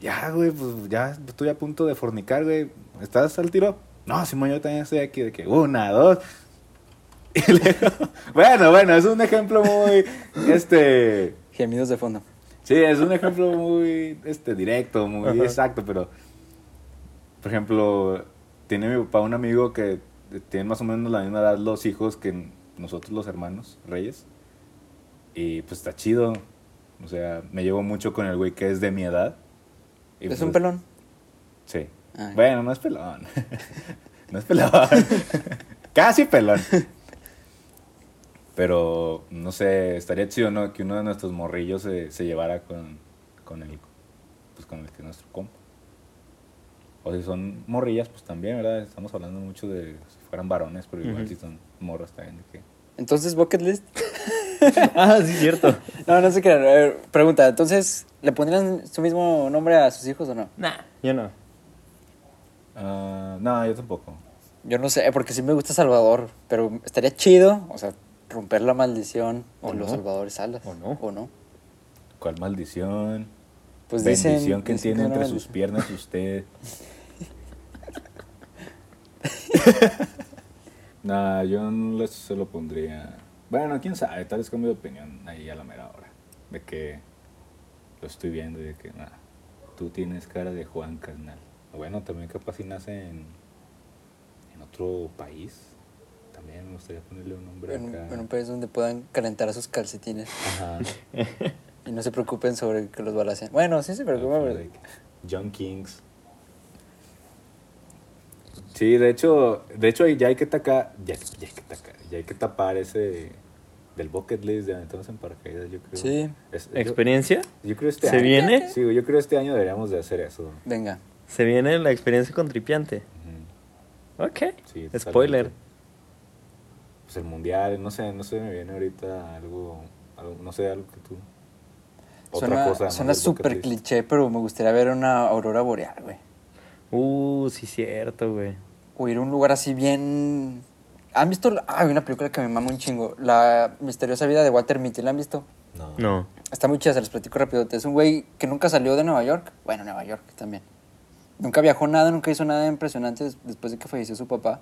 Ya, güey, pues ya estoy a punto de fornicar, güey. ¿Estás al tiro? No, Simón, yo también estoy aquí de que una, dos. Y luego- bueno, bueno, es un ejemplo muy, este, Gemidos de fondo. sí, es un ejemplo muy, este, directo, muy Ajá. exacto, pero, por ejemplo, tiene mi papá un amigo que tiene más o menos la misma edad los hijos que nosotros los hermanos, Reyes, y pues está chido, o sea, me llevo mucho con el güey que es de mi edad. y, ¿Es pues, un pelón? Sí. Ah. Bueno, no es pelón. no es pelón. Casi pelón. Pero, no sé, estaría chido, ¿no? Que uno de nuestros morrillos se, se llevara con, con el, pues con el que es nuestro compa. O si son morrillas, pues también, ¿verdad? Estamos hablando mucho de si fueran varones, pero igual si son morros también. De que... Entonces, bucket list. ah, sí, cierto. No, no sé qué. A ver, pregunta, entonces, ¿le pondrían su mismo nombre a sus hijos o no? Nah, yo no. Ah, no, yo tampoco. Yo no sé, porque sí me gusta Salvador, pero estaría chido, o sea, romper la maldición ¿O de los no? Salvadores Salas. ¿O no? ¿O no? ¿Cuál maldición? Pues dicen... Bendición que dicen tiene entre sus piernas usted. nah, yo no les- se lo pondría. Bueno, quién sabe, tal vez cambio de opinión ahí a la mera hora. De que lo estoy viendo y de que, nada, tú tienes cara de Juan carnal. Bueno, también capaz si nace en, en otro país. También me gustaría ponerle un nombre En, acá. en un país donde puedan calentar sus calcetines Ajá. y no se preocupen sobre que los balacen. Bueno, sí se pero... Like, John Kings. Sí, de hecho, de hecho ya hay que tacar, ya, ya hay que tacar, ya hay que tapar ese del bucket list de aventarnos en paracaídas, yo creo. Sí. Es- yo, ¿Experiencia? yo creo este ¿Se año. viene? Sí, yo creo este año deberíamos de hacer eso. Venga. Se viene la experiencia con tripiante. Ujú. Ok. Sí, totalmente. Spoiler. Pues el mundial, no sé, no sé, me viene ahorita algo, algo no sé, algo que tú. Otra suena cosa. suena súper cliché, pero me gustaría ver una aurora boreal, güey. Uh, sí, cierto, güey. O ir a un lugar así bien... ¿Han visto? Ah, hay una película que me mama un chingo. La misteriosa vida de Walter Mitty, ¿la han visto? No. No. Está muy chida, se los platico rápido. Es un güey que nunca salió de Nueva York. Bueno, Nueva York también. Nunca viajó nada, nunca hizo nada impresionante des- después de que falleció su papá.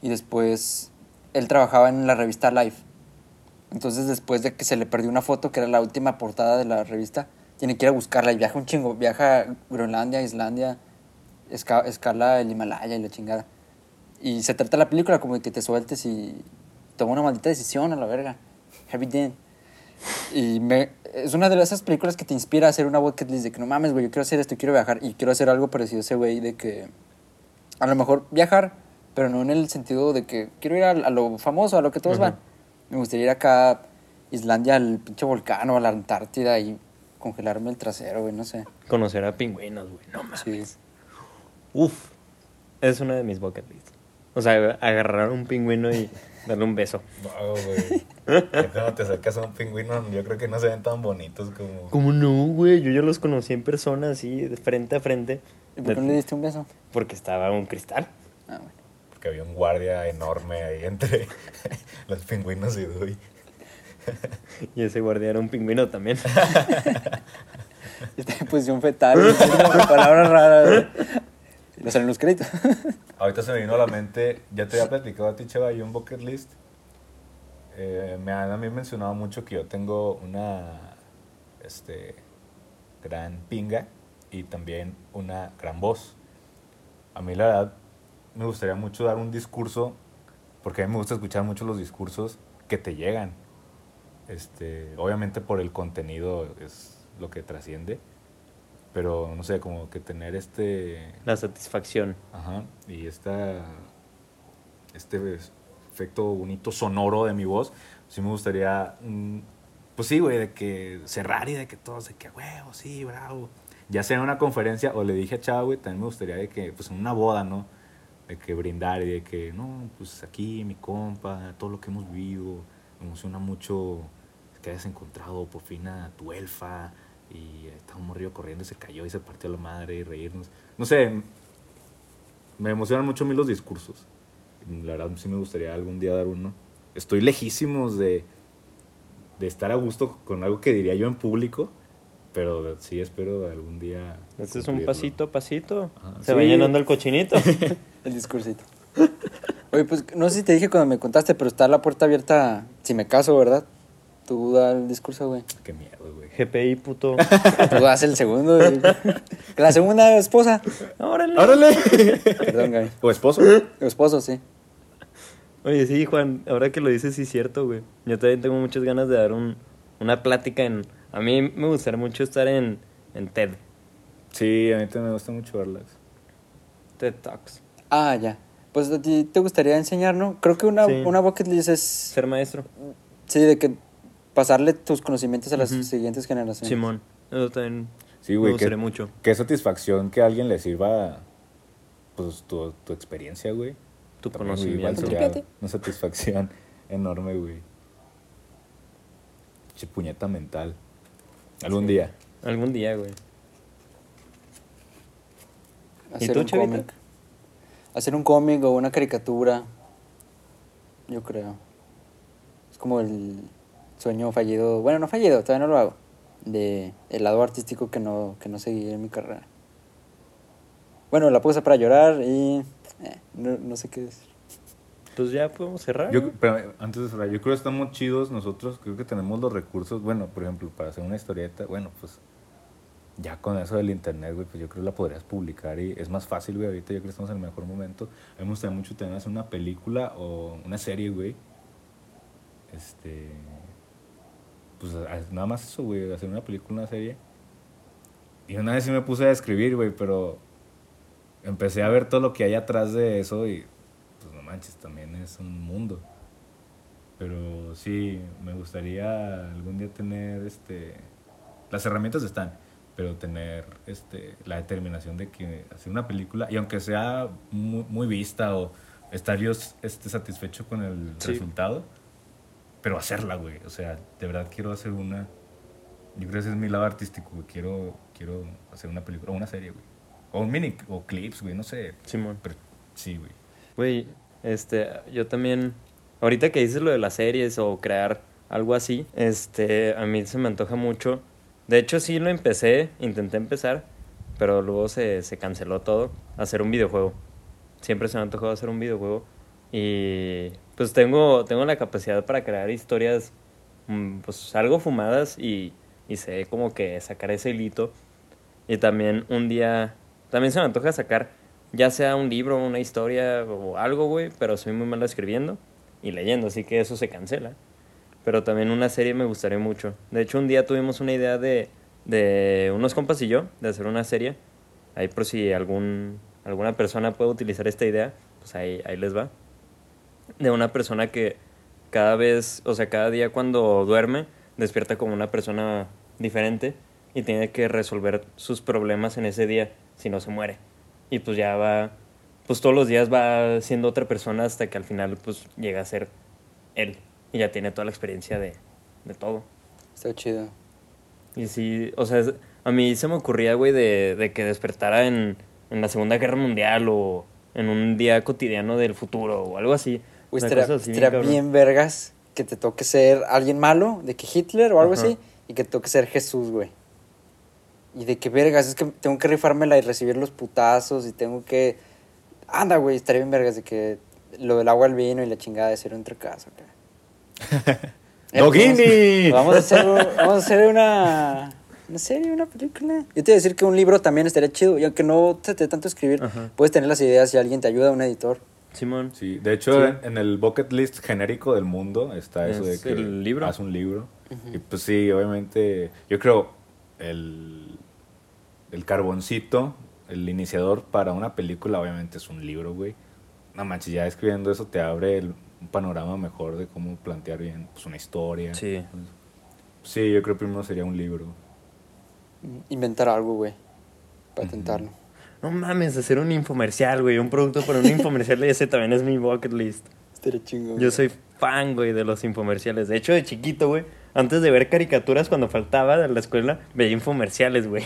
Y después él trabajaba en la revista Life. Entonces, después de que se le perdió una foto, que era la última portada de la revista, tiene que ir a buscarla y viaja un chingo. Viaja a Groenlandia, Islandia, esca- escala el Himalaya y la chingada. Y se trata la película como de que te sueltes y toma una maldita decisión a la verga. Heavy Dean. Y me, es una de esas películas que te inspira a hacer una bucket list de que no mames, güey, yo quiero hacer esto, quiero viajar y quiero hacer algo parecido a ese güey de que a lo mejor viajar, pero no en el sentido de que quiero ir a, a lo famoso, a lo que todos Ajá. van. Me gustaría ir acá a Islandia, al pinche volcán o a la Antártida y congelarme el trasero, güey, no sé. Conocer a pingüinos, güey. No mames. Sí. Uf. Es una de mis bucket lists. O sea, agarrar a un pingüino y darle un beso. No, güey. Cuando te acercas a un pingüino, yo creo que no se ven tan bonitos como. ¿Cómo no, güey? Yo ya los conocí en persona, así, de frente a frente. ¿Y por qué no le diste un beso? Porque estaba un cristal. Ah, bueno. Porque había un guardia enorme ahí entre los pingüinos y Dewey. Y ese guardia era un pingüino también. Está en posición fetal, güey, palabras raras. Y No salen los créditos. Ahorita se me vino a la mente, ya te había platicado a ti, Cheva, yo un bucket list. Eh, me han a mí mencionado mucho que yo tengo una este, gran pinga y también una gran voz. A mí la verdad me gustaría mucho dar un discurso, porque a mí me gusta escuchar mucho los discursos que te llegan. Este, obviamente por el contenido es lo que trasciende, pero no sé, como que tener este... La satisfacción. Ajá, y esta, este efecto bonito sonoro de mi voz, sí me gustaría, mm, pues sí, güey, de que cerrar y de que todos, de que huevo, sí, bravo. Ya sea en una conferencia, o le dije a Chava, güey, también me gustaría de que, pues en una boda, ¿no? De que brindar y de que, no, pues aquí mi compa, todo lo que hemos vivido, me emociona mucho que hayas encontrado por fin a tu elfa y estaba un morrillo corriendo y se cayó y se partió la madre y reírnos. No sé, me emocionan mucho a mí los discursos. La verdad sí me gustaría algún día dar uno. Estoy lejísimos de, de estar a gusto con algo que diría yo en público, pero sí espero algún día. Este es un pasito a pasito. Ajá. Se va Sí. llenando el cochinito. El discursito. Oye, pues no sé si te dije cuando me contaste, pero está la puerta abierta si me caso, ¿verdad? Tú da el discurso, güey. Qué miedo, güey. GPI, puto. Tú das el segundo, güey. La segunda esposa. Órale. ¡Órale! Perdón, güey. ¿O esposo? Esposo, sí. Oye, sí, Juan, ahora que lo dices, sí es cierto, güey. Yo también tengo muchas ganas de dar un, una plática en... A mí me gustaría mucho estar en, en TED, Sí, a mí también me gusta mucho verlas. TED Talks. Ah, ya. Pues a ti te gustaría enseñar, ¿no? Creo que una, Sí. una bucket list es. Ser maestro. Sí, de que pasarle tus conocimientos a las siguientes generaciones. Simón. Eso también Sí, me güey. gustaría Qué, mucho. qué satisfacción que a alguien le sirva pues tu, tu experiencia, güey. Tu También, conocimiento. Una satisfacción enorme, güey. Che puñeta mental. Algún día. Algún día, güey. ¿Y Hacer tú, un cómic. Hacer un cómic o una caricatura. Yo creo. Es como el sueño fallido. Bueno, no fallido, todavía no lo hago. De el lado artístico que no, que no seguí en mi carrera. Bueno, la puse para llorar y. eh, no, no sé qué decir. Pues ya podemos cerrar. Yo, pero antes de cerrar, yo creo que estamos chidos nosotros, creo que tenemos los recursos, bueno, por ejemplo, para hacer una historieta, bueno, pues ya con eso del internet, güey, pues yo creo que la podrías publicar y es más fácil, güey, ahorita yo creo que estamos en el mejor momento. A mí me gustaría mucho tener hacer una película o una serie, güey. Este, pues nada más eso, güey, hacer una película, una serie. Y una vez sí me puse a escribir, güey, pero empecé a ver todo lo que hay atrás de eso y pues no manches, también es un mundo. Pero sí, me gustaría algún día tener este las herramientas están, pero tener este la determinación de que hacer una película y aunque sea muy, muy vista o estar yo este satisfecho con el Sí. resultado, pero hacerla, güey, o sea, de verdad quiero hacer una yo creo que ese es mi lado artístico, güey. Quiero, quiero hacer una película o una serie, güey. O un mini, o clips, güey, no sé. Simón. Pero sí, güey. Güey, este, yo también, ahorita que dices lo de las series o crear algo así, este, a mí se me antoja mucho. De hecho, sí lo empecé, intenté empezar, pero luego se, se canceló todo, hacer un videojuego. Siempre se me ha antojado hacer un videojuego y pues tengo, tengo la capacidad para crear historias mm, pues algo fumadas y, y sé como que sacar ese hilito. Y también un día, también se me antoja sacar ya sea un libro, una historia o algo, güey, pero soy muy malo escribiendo y leyendo, así que eso se cancela. Pero también una serie me gustaría mucho. De hecho, un día tuvimos una idea de, de unos compas y yo de hacer una serie. Ahí por si algún, alguna persona puede utilizar esta idea, pues ahí, ahí les va. De una persona que cada vez, o sea, cada día cuando duerme, despierta como una persona diferente y tiene que resolver sus problemas en ese día, si no se muere. Y pues ya va, pues todos los días va siendo otra persona hasta que al final pues llega a ser él. Y ya tiene toda la experiencia de, de todo. Está chido. Y sí, o sea, a mí se me ocurría, güey, de, de que despertara en, en la Segunda Guerra Mundial o en un día cotidiano del futuro o algo así. Güey, estaría, bien vergas que te toque ser alguien malo, de que Hitler o algo Ajá. así, y que te toque ser Jesús, güey. Y de que vergas, es que tengo que rifármela y recibir los putazos y tengo que... Anda, güey, estaría bien vergas de que lo del agua al vino y la chingada de ser un. Eh, ¡Dogini! Vamos a hacer, vamos a hacer una, una serie, una película. Yo te iba a decir que un libro también estaría chido. Y aunque no te dé tanto escribir, Ajá. puedes tener las ideas y alguien te ayuda, un editor. Simón. Sí, de hecho, Sí. en, en el bucket list genérico del mundo está eso de Es que el libro. haz un libro. Y pues sí, obviamente, yo creo el, el carboncito, el iniciador para una película, obviamente es un libro, güey. No manches, ya escribiendo eso te abre el- un panorama mejor de cómo plantear bien pues, una historia. Sí. Sí, yo creo que primero sería un libro. Inventar algo, güey. Patentarlo. No mames, hacer un infomercial, güey. Un producto para un infomercial, ese también es mi bucket list. Estaría chingón. Yo soy fan, güey, de los infomerciales. De hecho, de chiquito, güey, antes de ver caricaturas cuando faltaba de la escuela, veía infomerciales, güey.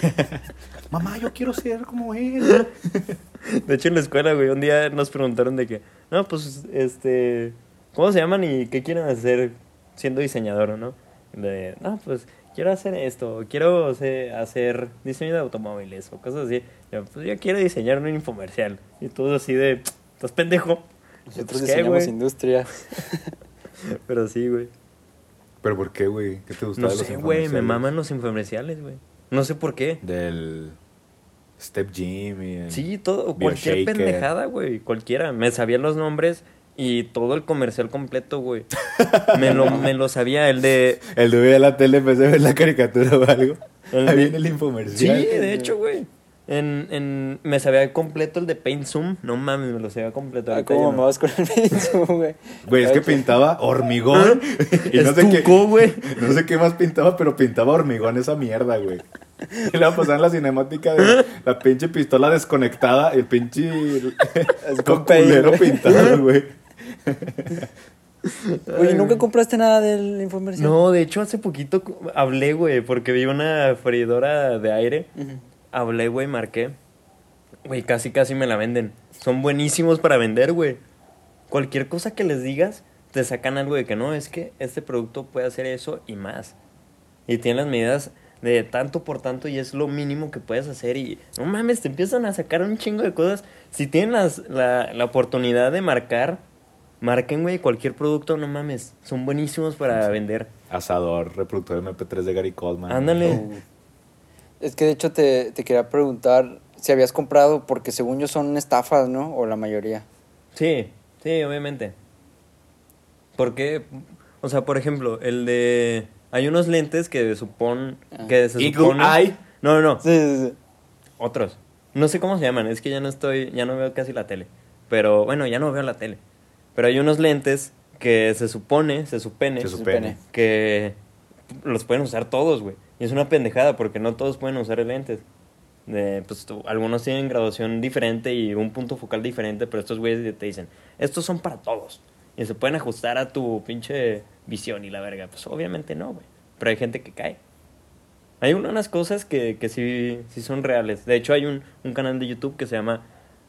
Mamá, yo quiero ser como él. De hecho, en la escuela, güey, un día nos preguntaron de que, no, pues, este, ¿cómo se llaman y qué quieren hacer siendo diseñador, o no? De, no, pues, quiero hacer esto, quiero o sea, hacer diseño de automóviles o cosas así. Yo, pues, yo quiero diseñar un infomercial. Y todo así de, ¿estás pendejo? Nosotros Pues, ¿qué, diseñamos industria. Pero sí, güey. ¿Pero por qué, güey? ¿Qué te gustaba No de los sé, güey, me maman los infomerciales, güey. No sé por qué. Del Step Gym y el Sí, todo, cualquier pendejada, güey, cualquiera. Me sabía los nombres y todo el comercial completo, güey. Me lo, me lo sabía, el de... El de ver la tele vez de ver la caricatura o algo. El Ahí de- viene el Sí, infomercial. de hecho, güey. En, en, me sabía completo el de Paint Zoom. No mames, me lo sabía completo. Ah, ¿Cómo no. mamabas con el Benzo, güey? Güey, es que pintaba hormigón. y no sé, qué, güey. no sé qué más pintaba, pero pintaba hormigón esa mierda, güey. Y luego pasaban la cinemática de la pinche pistola desconectada y el pinche Así con paint, culero pintado, güey. Oye, ¿nunca compraste nada del infomercial? No, de hecho, hace poquito hablé, güey, porque vi una freidora de aire. Hablé, güey, marqué. Güey, casi, casi me la venden. Son buenísimos para vender, güey. Cualquier cosa que les digas, te sacan algo de que no, es que este producto puede hacer eso y más. Y tienen las medidas de tanto por tanto y es lo mínimo que puedes hacer. Y no mames, te empiezan a sacar un chingo de cosas. Si tienen las- la, la oportunidad de marcar, marquen, güey, cualquier producto, no mames. Son buenísimos para vender. Asador, reproductor MP3 de Gary Coleman. Ándale. Es que de hecho te, te quería preguntar si habías comprado, porque según yo son estafas, ¿no? O la mayoría. Sí, sí, obviamente. Porque, o sea, por ejemplo, el de... Hay unos lentes que supon... Ah. Que se Eagle supone... Eye. No, no, no. Sí, sí, sí. Otros. No sé cómo se llaman, es que ya no estoy... Ya no veo casi la tele. Pero, bueno, ya no veo la tele. Pero hay unos lentes que se supone, se supone... Se su supone. que los pueden usar todos, güey. Y es una pendejada porque no todos pueden usar lentes. De, pues, tú- algunos tienen graduación diferente y un punto focal diferente, pero estos güeyes te dicen, estos son para todos. Y se pueden ajustar a tu pinche visión y la verga. Pues obviamente no, güey. Pero hay gente que cae. Hay unas cosas que, que sí, sí son reales. De hecho, hay un, un canal de YouTube que se llama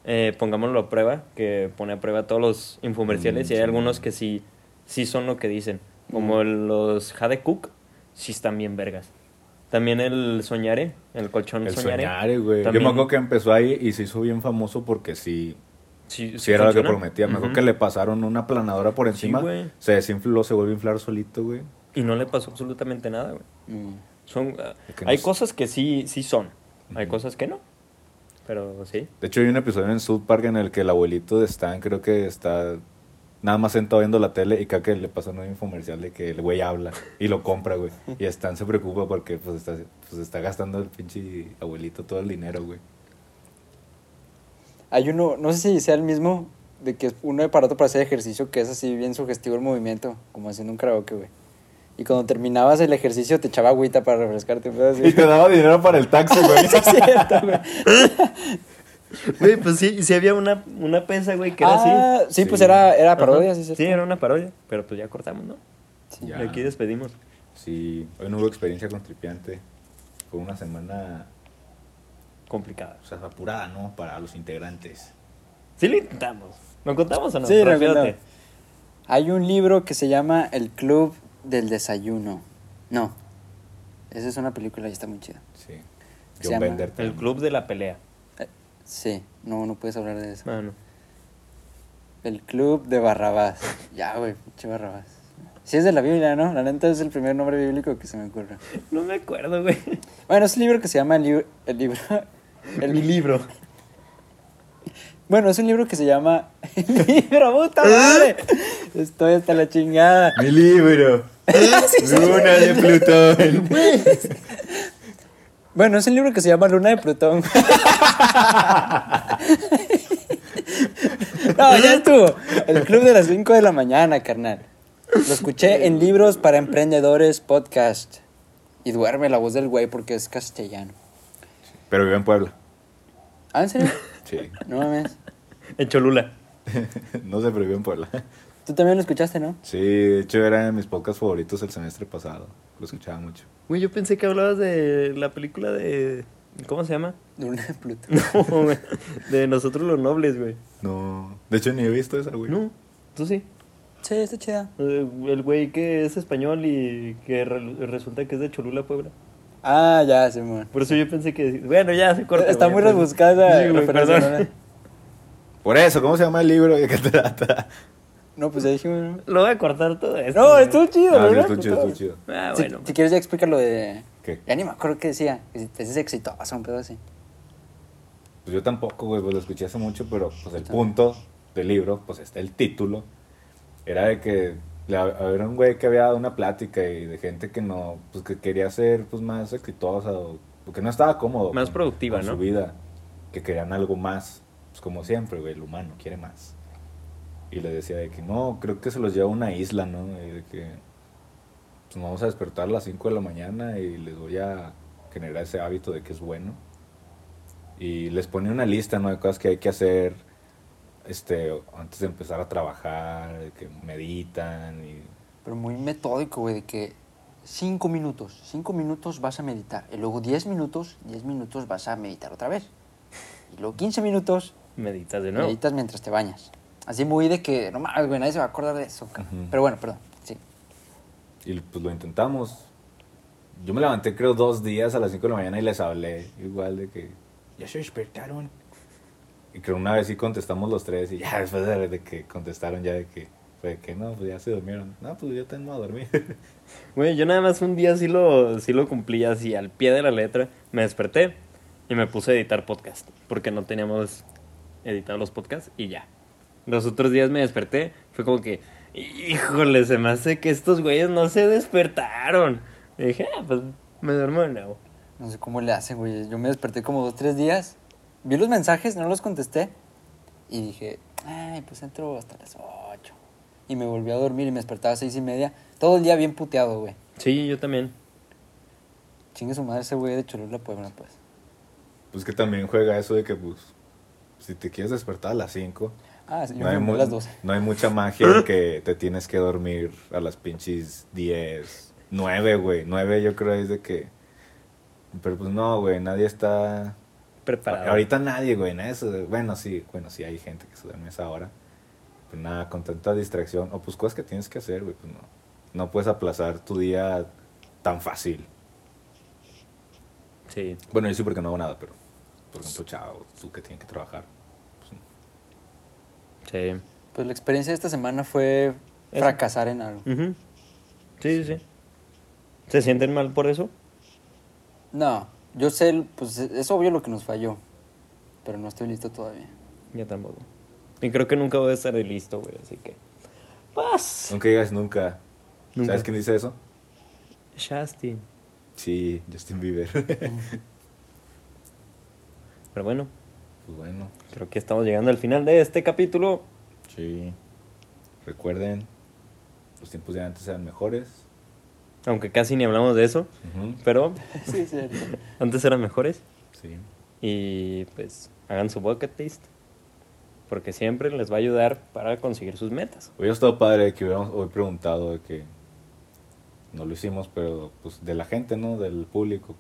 eh, Pongámoslo a prueba, que pone a prueba todos los infomerciales Mm, y hay sí. algunos que sí, sí son lo que dicen. Como el- los Jade Cook, sí están bien vergas. También el Soñare, el colchón El Soñare. soñare, güey. Yo me acuerdo que empezó ahí y se hizo bien famoso porque sí Sí, era lo que prometía. Mejor Ujú. que le pasaron una planadora por encima. se desinfló, se volvió a inflar solito, güey. Y no le pasó absolutamente nada, güey. Mm. Son, no hay cosas que sí, sí son. Hay cosas que no. Pero sí. De hecho, hay un episodio en South Park en el que el abuelito de Stan creo que está nada más sentado viendo la tele y que le pasa un infomercial de que el güey habla y lo compra, güey. Y Stan se preocupa porque pues está, pues, está gastando el pinche abuelito todo el dinero, güey. Hay uno, no sé si sea el mismo, de que es un aparato para hacer ejercicio que es así bien sugestivo el movimiento, como haciendo un karaoke, güey. Y cuando terminabas el ejercicio te echaba agüita para refrescarte. Y te daba dinero para el taxi, güey. Sí, es cierto, güey. Güey, pues sí, sí había una, una pesa, güey, que era Ah, así. sí, pues Sí. era, era Ajá. parodia, sí, es Sí, cierto. era una parodia. Pero pues ya cortamos, ¿no? Sí. Ya. Y aquí despedimos. Sí, hoy no hubo experiencia con Tripiante. Fue una semana, Complicada. o sea, apurada, ¿no? Para los integrantes. Sí lo intentamos. ¿Lo contamos o no? Sí. Hay un libro que se llama El Club del Desayuno. No. Esa es una película y está muy chida. Sí. Se John llama Bender. El club de la pelea. Eh, sí, no, no puedes hablar de eso. Ah, no. El Club de Barrabás. Ya, güey, pinche Barrabás. Sí es de la Biblia, ¿no? La neta es el primer nombre bíblico que se me ocurre. No me acuerdo, güey. Bueno, es un libro que se llama El, Libro- el libro... el- Mi libro. Bueno, es un libro que se llama El libro, puta madre. Estoy hasta la chingada. Mi libro. Luna de Plutón. Bueno, es un libro que se llama Luna de Plutón. No, ya estuvo. El club de las 5 de la mañana, carnal. Lo escuché en Libros para Emprendedores Podcast. Y duerme la voz del güey porque es castellano. Pero vive en Puebla. ¿Ah, en serio? Sí. No mames. En Cholula. no sé, pero vive en Puebla. Tú también lo escuchaste, ¿no? Sí, de hecho era de mis podcasts favoritos el semestre pasado. Lo escuchaba mucho. Güey, yo pensé que hablabas de la película de... ¿Cómo se llama? Luna de Plutón. No, güey. De Nosotros los Nobles, güey. No. De hecho, ni he visto esa, güey. No, tú sí. Sí, está chida. Eh, El güey que es español y que re- resulta que es de Cholula, Puebla. Ah, ya, Simón. Por eso yo pensé que... Bueno, ya se corta. Está güey, muy rebuscada Sí, referencia, perdón. Por eso, ¿cómo se llama el libro? ¿De qué trata? No, pues ya dijimos. ¿no? Lo voy a cortar todo esto. No, estuvo chido, Ah, sí, ¿verdad? estuvo chido, estuvo chido. Ah, Si, bueno. si quieres ya explica lo de... ¿Qué? Ya ni me acuerdo qué decía. Que si te haces exitoso, un pedo así. Pues yo tampoco, güey, pues lo escuché hace mucho, pero pues el punto del libro, pues está el título, era de que le, había un güey que había dado una plática y de gente que no, pues que quería ser pues más exitosa o porque no estaba cómodo. Más con- productiva, con ¿no? su vida, que querían algo más, pues como siempre, güey, el humano quiere más. Y le decía de que no, creo que se los lleva a una isla, ¿no? Y de que pues, nos vamos a despertar a las 5 de la mañana y les voy a generar ese hábito de que es bueno y les pone una lista ¿no? de cosas que hay que hacer este antes de empezar a trabajar de que meditan y Pero muy metódico, güey, de que cinco minutos, cinco minutos vas a meditar. Y luego diez minutos, diez minutos vas a meditar otra vez. Y luego 15 minutos Meditas de nuevo. meditas mientras te bañas. Así muy de que, no mames, güey, nadie se va a acordar de eso. Ujú. Pero bueno, perdón, sí. y pues lo intentamos yo me levanté creo dos días a las 5 de la mañana y les hablé igual de que ya se despertaron y creo una vez sí contestamos los tres y ya después de, de que contestaron ya de que fue de que no pues ya se durmieron no pues yo tengo a dormir Güey, yo nada más un día sí lo, sí lo cumplí así al pie de la letra. Me desperté y me puse a editar podcast. Porque no teníamos editado los podcasts y ya. Los otros días me desperté. Fue como que, híjole, se me hace que estos güeyes no se despertaron. Y dije, ah, pues me duermo de nuevo. No sé cómo le hacen, güey. Yo me desperté como dos, tres días. Vi los mensajes, no los contesté. Y dije, ay, pues entro hasta las ocho. Y me volví a dormir y me despertaba a seis y media. Todo el día bien puteado, güey. Sí, yo también. Chingue su madre ese güey de Cholula, Puebla, pues. pues que también juega eso de que pues si te quieres despertar a las 5 Ah, sí, yo No me hay, dormí mu- a las 12. no hay mucha magia en que te tienes que dormir a las pinches 10, 9, güey. 9 yo creo es de que... Pero pues no, güey, nadie está... Preparado. Ahorita nadie, güey, se- Bueno, sí, bueno, sí hay gente que se duerme a esa hora. Pues nada, con tanta distracción. O pues cosas que tienes que hacer, güey, pues no. No puedes aplazar tu día tan fácil. Sí. Bueno, yo sí porque no hago nada, pero... Por ejemplo, chao, tú que tienes que trabajar. Pues. Sí. Pues la experiencia de esta semana fue Eso. fracasar en algo. Ujú. Sí, sí, sí. ¿Se sienten mal por eso? No, yo sé, pues es obvio lo que nos falló, pero no estoy listo todavía. Yo tampoco. Y creo que nunca voy a estar listo, güey, así que... ¡Paz! Nunca digas nunca. Nunca. ¿Sabes quién dice eso? Shasti. Sí, Justin Bieber. Pero bueno, pues bueno, creo que estamos llegando al final de este capítulo. sí. Recuerden, los tiempos de antes eran mejores. Aunque casi ni hablamos de eso. Pero Sí, antes eran mejores. Sí. Y pues hagan su bucket list. Porque siempre les va a ayudar para conseguir sus metas. Hubiera estado padre que hubiéramos hoy preguntado de que no lo hicimos, pero pues de la gente, ¿no? Del público.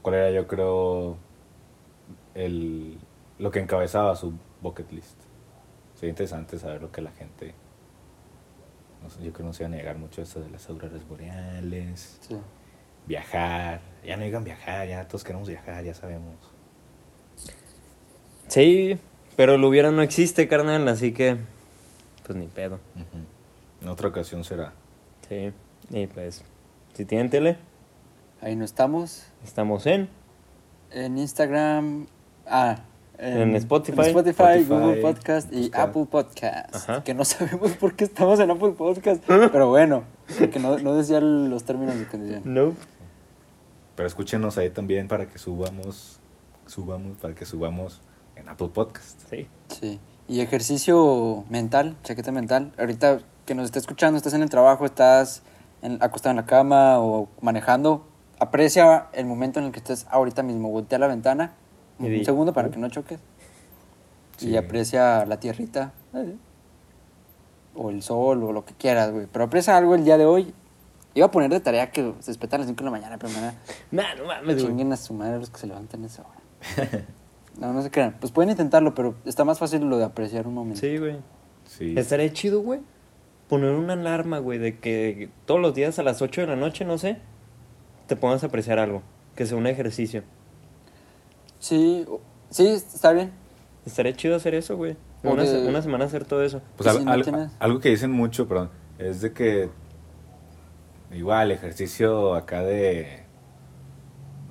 ¿Cuál era, yo creo, el, lo que encabezaba su bucket list? Sería interesante saber lo que la gente... no sé, yo creo que no se iba a negar mucho eso de las auroras boreales, Sí. viajar. Ya no digan viajar, ya todos queremos viajar, ya sabemos. Sí, pero lo hubiera no existe, carnal, así que pues ni pedo. En otra ocasión será. Sí, y pues si tienen tele, Ahí no estamos. estamos en En Instagram. Ah. En Spotify. en Spotify, Spotify, Google Podcast y buscar. Apple Podcast. Ajá. Que no sabemos por qué estamos en Apple Podcast. pero bueno, que no, no decía los términos de condición. Nope. Pero escúchenos ahí también para que subamos, subamos, para que subamos en Apple Podcast. Sí. Sí. Y ejercicio mental, chaqueta mental. Ahorita que nos está escuchando, estás en el trabajo, estás en- acostado en la cama o manejando, aprecia el momento en el que estés ahorita mismo. Voltea a la ventana un di, segundo para "Uh". que no choques. Sí. Y aprecia la tierrita. eh, O el sol o lo que quieras, güey. Pero aprecia algo el día de hoy. Iba a poner de tarea que se despertan a las 5 de la mañana, pero mañana no mames, güey. chinguen a su madre los que se levantan a esa hora. No, no se crean. Pues pueden intentarlo, pero está más fácil lo de apreciar un momento. Sí, güey. Sí. Estaría chido, güey. Poner una alarma, güey, de que todos los días a las 8 de la noche, no sé, te pongas a apreciar algo. Que sea un ejercicio. Sí, sí, está bien. Estaría chido hacer eso, güey. Una, de- una semana hacer todo eso. Pues al- si no al- tienes- algo que dicen mucho, perdón, es de que igual ejercicio acá de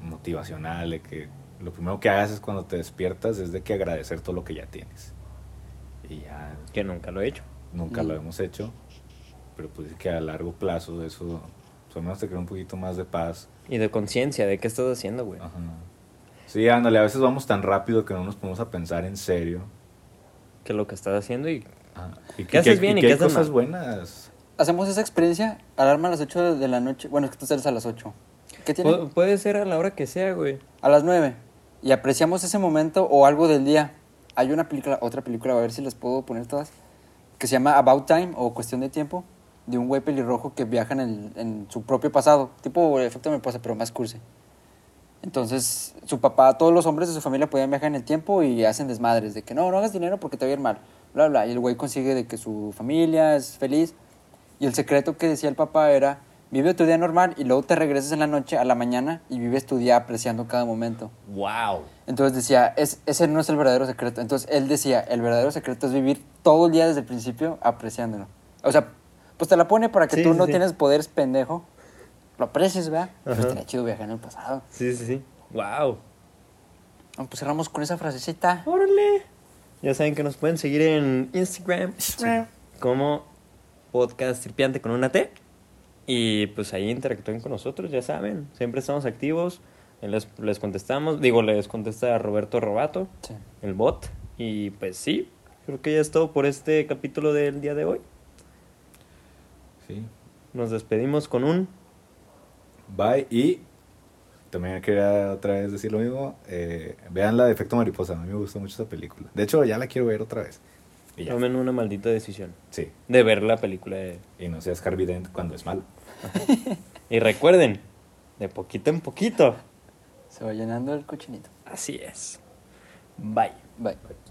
motivacional, de que lo primero que hagas es cuando te despiertas es de que agradecer todo lo que ya tienes. Y ya Que nunca lo he hecho. nunca lo Mm. hemos hecho, pero pues que a largo plazo eso, pues al menos te crea un poquito más de paz. Y de conciencia de qué estás haciendo, güey. Ajá. Sí, ándale, a veces vamos tan rápido que no nos ponemos a pensar en serio. Que lo que estás haciendo y... Y ¿Qué haces bien y qué haces cosas mal? buenas. Hacemos esa experiencia, alarma a las 8 de la noche. Bueno, es que tú sales a las 8. ¿Qué tiene? Pu- puede ser a la hora que sea, güey. A las 9. Y apreciamos ese momento o algo del día. Hay una película, otra película, a ver si las puedo poner todas, que se llama About Time o Cuestión de Tiempo, de un güey pelirrojo que viaja en, el- en su propio pasado, tipo efecto me pasa, pero más cursi. Entonces, su papá, todos los hombres de su familia podían viajar en el tiempo y hacen desmadres de que no, no hagas dinero porque te va a ir mal, bla, bla. Y el güey consigue de que su familia es feliz. Y el secreto que decía el papá era, vive tu día normal y luego te regresas en la noche a la mañana y vives tu día apreciando cada momento. ¡Wow! Entonces decía, es, ese no es el verdadero secreto. Entonces él decía, el verdadero secreto es vivir todo el día desde el principio apreciándolo. O sea, pues te la pone para que Sí, tú no sí. tienes poderes pendejo. Lo aprecies, ¿verdad? Pues estaría chido viajar en el pasado. Sí, sí, sí. ¡Wow! Bueno, pues cerramos con esa frasecita. ¡Órale! Ya saben que nos pueden seguir en Instagram como podcast tripiante con una T. Y pues ahí interactúen con nosotros, ya saben. Siempre estamos activos. Les, les contestamos. Digo, les contesta Roberto Robato, Sí. el bot. Y pues sí, creo que ya es todo por este capítulo del día de hoy. Sí. Nos despedimos con un... Bye. Y también quería otra vez decir lo mismo. Eh, vean la de Efecto Mariposa. A mí me gustó mucho esa película. De hecho, ya la quiero ver otra vez. Y ya. Tomen una maldita decisión Sí. de ver la película de... Y no seas Harvey Dent cuando es malo. Y recuerden, de poquito en poquito. Se va llenando el cochinito. Así es. Bye. Bye. Bye.